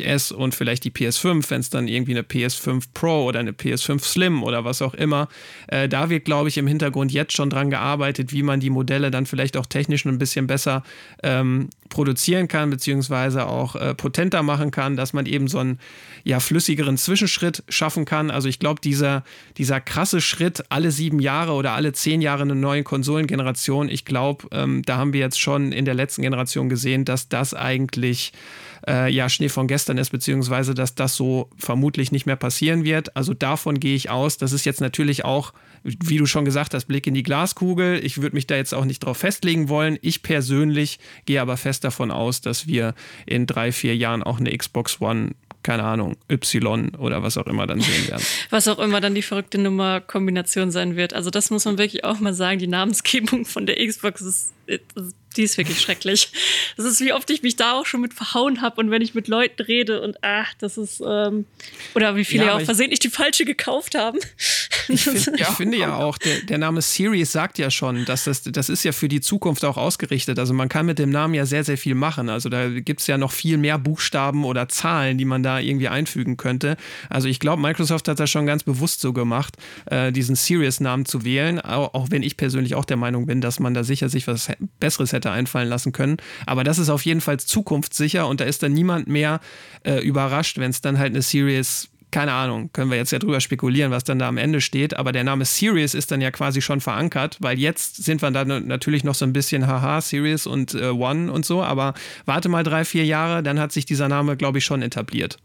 S und vielleicht die PS5, wenn es dann irgendwie eine PS5 Pro oder eine PS5 Slim oder was auch immer, äh, da wird, glaube ich, im Hintergrund jetzt schon dran gearbeitet, wie man die Modelle dann vielleicht auch technisch ein bisschen besser äh, ähm, produzieren kann, beziehungsweise auch äh, potenter machen kann, dass man eben so einen ja, flüssigeren Zwischenschritt schaffen kann. Also ich glaube, dieser, dieser krasse Schritt, alle sieben Jahre oder alle zehn Jahre eine neue Konsolengeneration, ich glaube, ähm, da haben wir jetzt schon in der letzten Generation gesehen, dass das eigentlich äh, ja Schnee von gestern ist, beziehungsweise dass das so vermutlich nicht mehr passieren wird. Also davon gehe ich aus. Das ist jetzt natürlich auch, wie du schon gesagt hast, Blick in die Glaskugel. Ich würde mich da jetzt auch nicht drauf festlegen wollen. Ich persönlich gehe aber fest davon aus, dass wir in drei, vier Jahren auch eine Xbox One keine Ahnung, Y oder was auch immer dann sehen werden. Was auch immer dann die verrückte Nummer-Kombination sein wird. Also das muss man wirklich auch mal sagen. Die Namensgebung von der Xbox ist, ist die ist wirklich schrecklich. Das ist, wie oft ich mich da auch schon mit verhauen habe und wenn ich mit Leuten rede und ach, das ist, ähm, oder wie viele ja, auch versehentlich die falsche gekauft haben. Ich, find, ich finde ja auch, der, der Name Series sagt ja schon, dass das, das ist ja für die Zukunft auch ausgerichtet. Also man kann mit dem Namen ja sehr, sehr viel machen. Also da gibt es ja noch viel mehr Buchstaben oder Zahlen, die man da irgendwie einfügen könnte. Also ich glaube, Microsoft hat das schon ganz bewusst so gemacht, äh, diesen Series-Namen zu wählen, auch, auch wenn ich persönlich auch der Meinung bin, dass man da sicher sich was Besseres hätte hätte einfallen lassen können. Aber das ist auf jeden Fall zukunftssicher und da ist dann niemand mehr äh, überrascht, wenn es dann halt eine Series keine Ahnung, können wir jetzt ja drüber spekulieren, was dann da am Ende steht, aber der Name Series ist dann ja quasi schon verankert, weil jetzt sind wir dann natürlich noch so ein bisschen haha, Series und äh, One und so, aber warte mal drei, vier Jahre, dann hat sich dieser Name, glaube ich, schon etabliert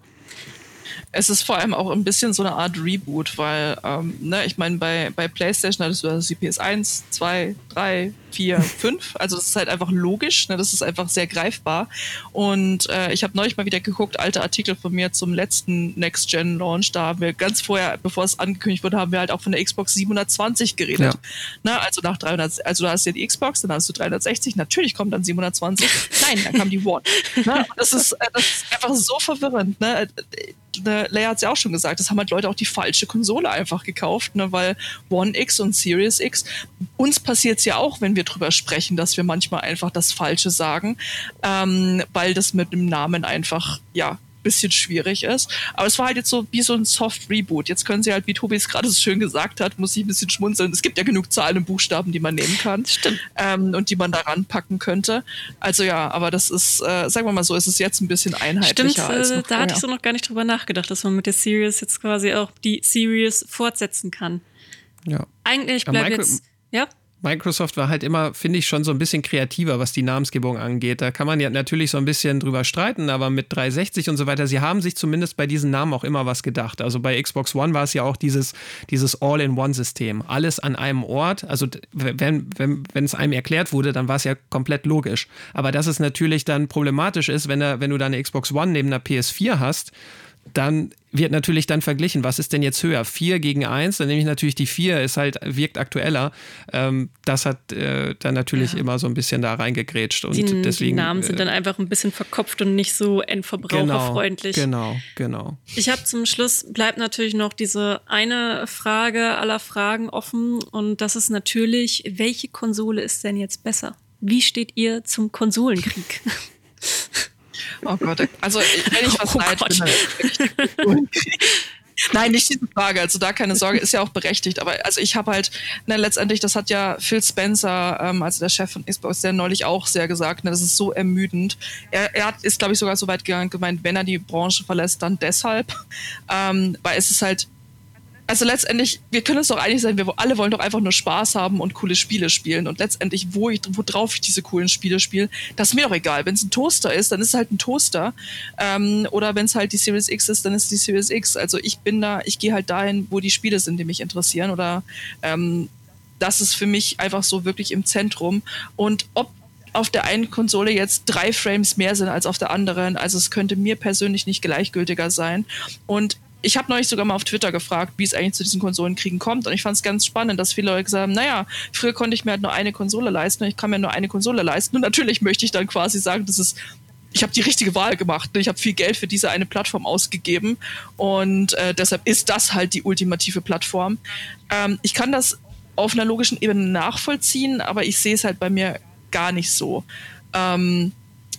es ist vor allem auch ein bisschen so eine Art Reboot, weil, ähm, ne, ich meine, bei, bei PlayStation hattest du das die PS1, 2, 3, 4, 5. Also das ist halt einfach logisch, ne, das ist einfach sehr greifbar. Und äh, ich habe neulich mal wieder geguckt, alte Artikel von mir zum letzten Next-Gen-Launch. Da haben wir ganz vorher, bevor es angekündigt wurde, haben wir halt auch von der Xbox 720 geredet. Ja. Ne, also nach 300, also du hast ja die Xbox, dann hast du 360, natürlich kommt dann 720. Nein, dann kam die One. ne, das, ist, äh, das ist einfach so verwirrend. Ne? Ne, Leia hat es ja auch schon gesagt, das haben halt Leute auch die falsche Konsole einfach gekauft, ne, weil One X und Series X, uns passiert es ja auch, wenn wir drüber sprechen, dass wir manchmal einfach das Falsche sagen, ähm, weil das mit dem Namen einfach, ja, bisschen schwierig ist. Aber es war halt jetzt so wie so ein Soft Reboot. Jetzt können sie halt, wie Tobi es gerade so schön gesagt hat, muss ich ein bisschen schmunzeln. Es gibt ja genug Zahlen und Buchstaben, die man nehmen kann. Stimmt. Ähm, und die man da ranpacken könnte. Also ja, aber das ist, äh, sagen wir mal so, ist es jetzt ein bisschen einheitlicher Stimmt, als äh, noch da hatte ich so noch gar nicht drüber nachgedacht, dass man mit der Series jetzt quasi auch die Series fortsetzen kann. Ja. Eigentlich Ja, bleibt Micro- jetzt. Ja? Microsoft war halt immer, finde ich, schon so ein bisschen kreativer, was die Namensgebung angeht. Da kann man ja natürlich so ein bisschen drüber streiten, aber mit 360 und so weiter, sie haben sich zumindest bei diesen Namen auch immer was gedacht. Also bei Xbox One war es ja auch dieses, dieses All-in-One-System. Alles an einem Ort. Also wenn, wenn, wenn es einem erklärt wurde, dann war es ja komplett logisch. Aber dass es natürlich dann problematisch ist, wenn, er, wenn du da eine Xbox One neben einer PS4 hast, dann wird natürlich dann verglichen, was ist denn jetzt höher? 4 gegen 1, dann nehme ich natürlich die 4, ist halt, wirkt aktueller. Ähm, das hat äh, dann natürlich Ja. immer so ein bisschen da reingegrätscht. Und Die, deswegen, die Namen sind äh, dann einfach ein bisschen verkopft und nicht so endverbraucherfreundlich. Genau, genau. Ich habe zum Schluss bleibt natürlich noch diese eine Frage aller Fragen offen und das ist natürlich, welche Konsole ist denn jetzt besser? Wie steht ihr zum Konsolenkrieg? Oh Gott, also wenn ich was Oh leid Gott. bin, Nein, nicht diese Frage. Also da keine Sorge, ist ja auch berechtigt. Aber also ich habe halt, ne, letztendlich, das hat ja Phil Spencer, ähm, also der Chef von Xbox, der neulich auch sehr gesagt, ne, das ist so ermüdend. Er, er hat, ist, glaube ich, sogar so weit gegangen, gemeint, wenn er die Branche verlässt, dann deshalb. Ähm, weil es ist halt, also letztendlich, wir können uns doch einig sein, wir alle wollen doch einfach nur Spaß haben und coole Spiele spielen. Und letztendlich, wo ich, worauf ich diese coolen Spiele spiele, das ist mir doch egal. Wenn es ein Toaster ist, dann ist es halt ein Toaster. Ähm, oder wenn es halt die Series X ist, dann ist es die Series X. Also ich bin da, ich gehe halt dahin, wo die Spiele sind, die mich interessieren. Oder ähm, das ist für mich einfach so wirklich im Zentrum. Und ob auf der einen Konsole jetzt drei Frames mehr sind als auf der anderen, also es könnte mir persönlich nicht gleichgültiger sein. Und ich habe neulich sogar mal auf Twitter gefragt, wie es eigentlich zu diesen Konsolenkriegen kommt. Und ich fand es ganz spannend, dass viele Leute gesagt haben, naja, früher konnte ich mir halt nur eine Konsole leisten und ich kann mir nur eine Konsole leisten. Und natürlich möchte ich dann quasi sagen, das ist ich habe die richtige Wahl gemacht. Ich habe viel Geld für diese eine Plattform ausgegeben und äh, deshalb ist das halt die ultimative Plattform. Ähm, ich kann das auf einer logischen Ebene nachvollziehen, aber ich sehe es halt bei mir gar nicht so. Ähm,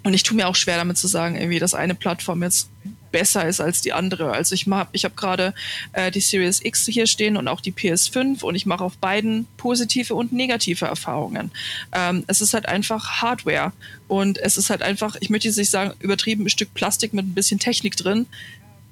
und ich tue mir auch schwer damit zu sagen, irgendwie, dass eine Plattform jetzt besser ist als die andere. Also ich mach, ich habe gerade äh, die Series X hier stehen und auch die PS5 und ich mache auf beiden positive und negative Erfahrungen. Ähm, es ist halt einfach Hardware und es ist halt einfach, ich möchte jetzt nicht sagen, übertrieben ein Stück Plastik mit ein bisschen Technik drin.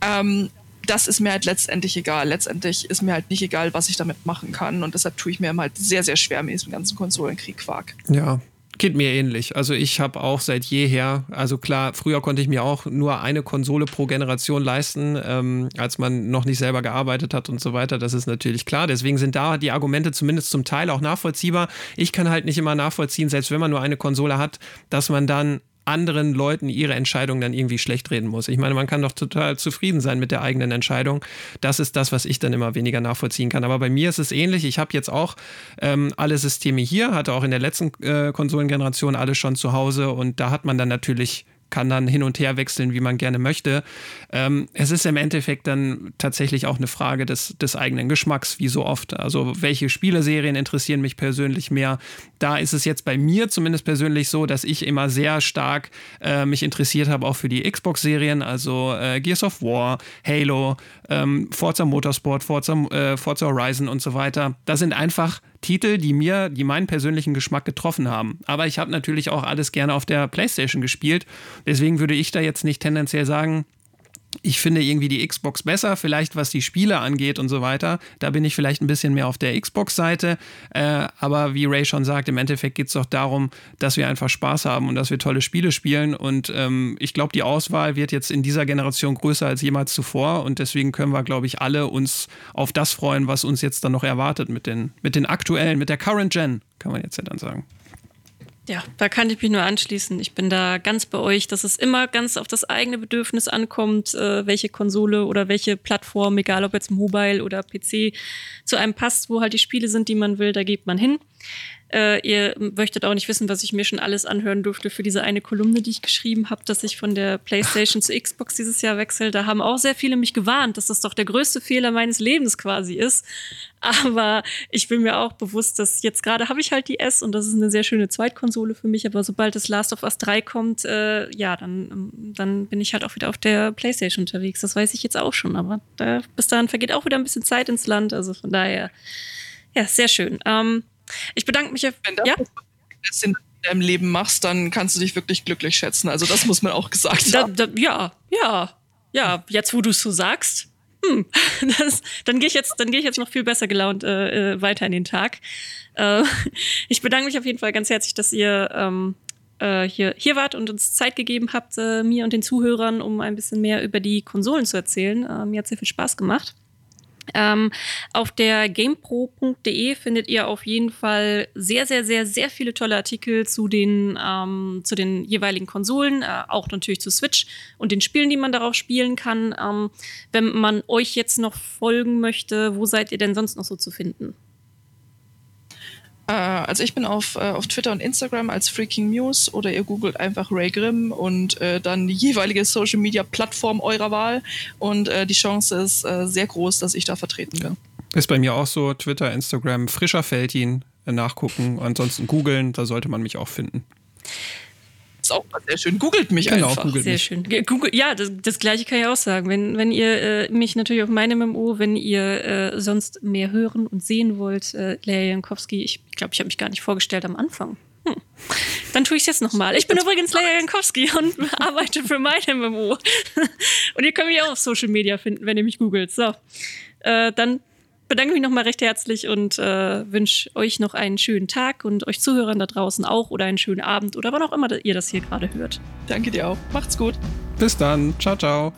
Ähm, das ist mir halt letztendlich egal. Letztendlich ist mir halt nicht egal, was ich damit machen kann und deshalb tue ich mir halt sehr, sehr schwer mit diesem ganzen Konsolenkrieg-Quark. Ja, geht mir ähnlich. Also ich habe auch seit jeher, also klar, früher konnte ich mir auch nur eine Konsole pro Generation leisten, ähm, als man noch nicht selber gearbeitet hat und so weiter. Das ist natürlich klar. Deswegen sind da die Argumente zumindest zum Teil auch nachvollziehbar. Ich kann halt nicht immer nachvollziehen, selbst wenn man nur eine Konsole hat, dass man dann anderen Leuten ihre Entscheidung dann irgendwie schlecht reden muss. Ich meine, man kann doch total zufrieden sein mit der eigenen Entscheidung. Das ist das, was ich dann immer weniger nachvollziehen kann. Aber bei mir ist es ähnlich. Ich habe jetzt auch ähm, alle Systeme hier, hatte auch in der letzten äh, Konsolengeneration alle schon zu Hause und da hat man dann natürlich kann dann hin und her wechseln, wie man gerne möchte. Ähm, es ist im Endeffekt dann tatsächlich auch eine Frage des, des eigenen Geschmacks, wie so oft. Also welche Spieleserien interessieren mich persönlich mehr? Da ist es jetzt bei mir zumindest persönlich so, dass ich immer sehr stark äh, mich interessiert habe, auch für die Xbox-Serien, also äh, Gears of War, Halo, ähm, Forza Motorsport, Forza, äh, Forza Horizon und so weiter. Das sind einfach Titel, die mir, die meinen persönlichen Geschmack getroffen haben. Aber ich habe natürlich auch alles gerne auf der PlayStation gespielt. Deswegen würde ich da jetzt nicht tendenziell sagen, ich finde irgendwie die Xbox besser, vielleicht was die Spiele angeht und so weiter. Da bin ich vielleicht ein bisschen mehr auf der Xbox-Seite. Äh, aber wie Ray schon sagt, im Endeffekt geht es doch darum, dass wir einfach Spaß haben und dass wir tolle Spiele spielen. Und ähm, ich glaube, die Auswahl wird jetzt in dieser Generation größer als jemals zuvor. Und deswegen können wir, glaube ich, alle uns auf das freuen, was uns jetzt dann noch erwartet mit den, mit den aktuellen, mit der Current Gen, kann man jetzt ja dann sagen. Ja, da kann ich mich nur anschließen. Ich bin da ganz bei euch, dass es immer ganz auf das eigene Bedürfnis ankommt, äh, welche Konsole oder welche Plattform, egal ob jetzt Mobile oder PC, zu einem passt, wo halt die Spiele sind, die man will, da geht man hin. Äh, ihr möchtet auch nicht wissen, was ich mir schon alles anhören durfte für diese eine Kolumne, die ich geschrieben habe, dass ich von der PlayStation zu Xbox dieses Jahr wechsle. Da haben auch sehr viele mich gewarnt, dass das doch der größte Fehler meines Lebens quasi ist. Aber ich bin mir auch bewusst, dass jetzt gerade habe ich halt die S und das ist eine sehr schöne Zweitkonsole für mich. Aber sobald das Last of Us 3 kommt, äh, ja, dann, dann bin ich halt auch wieder auf der PlayStation unterwegs. Das weiß ich jetzt auch schon. Aber da, bis dahin vergeht auch wieder ein bisschen Zeit ins Land. Also von daher, ja, sehr schön. Ähm, ich bedanke mich. Wenn das ja? das in deinem Leben machst, dann kannst du dich wirklich glücklich schätzen. Also das muss man auch gesagt da, haben. Da, ja, ja, ja. Jetzt, wo du es so sagst, hm, das, dann gehe ich jetzt, dann gehe ich jetzt noch viel besser gelaunt äh, äh, weiter in den Tag. Äh, ich bedanke mich auf jeden Fall ganz herzlich, dass ihr ähm, äh, hier, hier wart und uns Zeit gegeben habt, äh, mir und den Zuhörern, um ein bisschen mehr über die Konsolen zu erzählen. Äh, mir hat sehr viel Spaß gemacht. Ähm, auf der gamepro.de findet ihr auf jeden Fall sehr, sehr, sehr, sehr viele tolle Artikel zu den, ähm, zu den jeweiligen Konsolen, äh, auch natürlich zu Switch und den Spielen, die man darauf spielen kann. Ähm, wenn man euch jetzt noch folgen möchte, wo seid ihr denn sonst noch so zu finden? Äh, also ich bin auf, äh, auf Twitter und Instagram als Freaking News oder ihr googelt einfach Ray Grimm und äh, dann die jeweilige Social Media Plattform eurer Wahl und äh, die Chance ist äh, sehr groß, dass ich da vertreten bin. Ist bei mir auch so, Twitter, Instagram, frischer Feldin nachgucken, ansonsten googeln, da sollte man mich auch finden ist auch sehr schön. Googelt mich genau, einfach. Googelt sehr mich. schön. Google, ja, das, das, gleiche kann ich auch sagen. Wenn, wenn ihr äh, mich natürlich auf meinem MMO, wenn ihr äh, sonst mehr hören und sehen wollt, äh, Lea Jankowski, ich glaube, ich habe mich gar nicht vorgestellt am Anfang. Hm. Dann tue ich es jetzt nochmal. Ich bin übrigens Lea Jankowski und arbeite für mein MMO. und ihr könnt mich auch auf Social Media finden, wenn ihr mich googelt. So, äh, dann bedanke mich nochmal recht herzlich und äh, wünsche euch noch einen schönen Tag und euch Zuhörern da draußen auch oder einen schönen Abend oder wann auch immer ihr das hier gerade hört. Danke dir auch. Macht's gut. Bis dann. Ciao, ciao.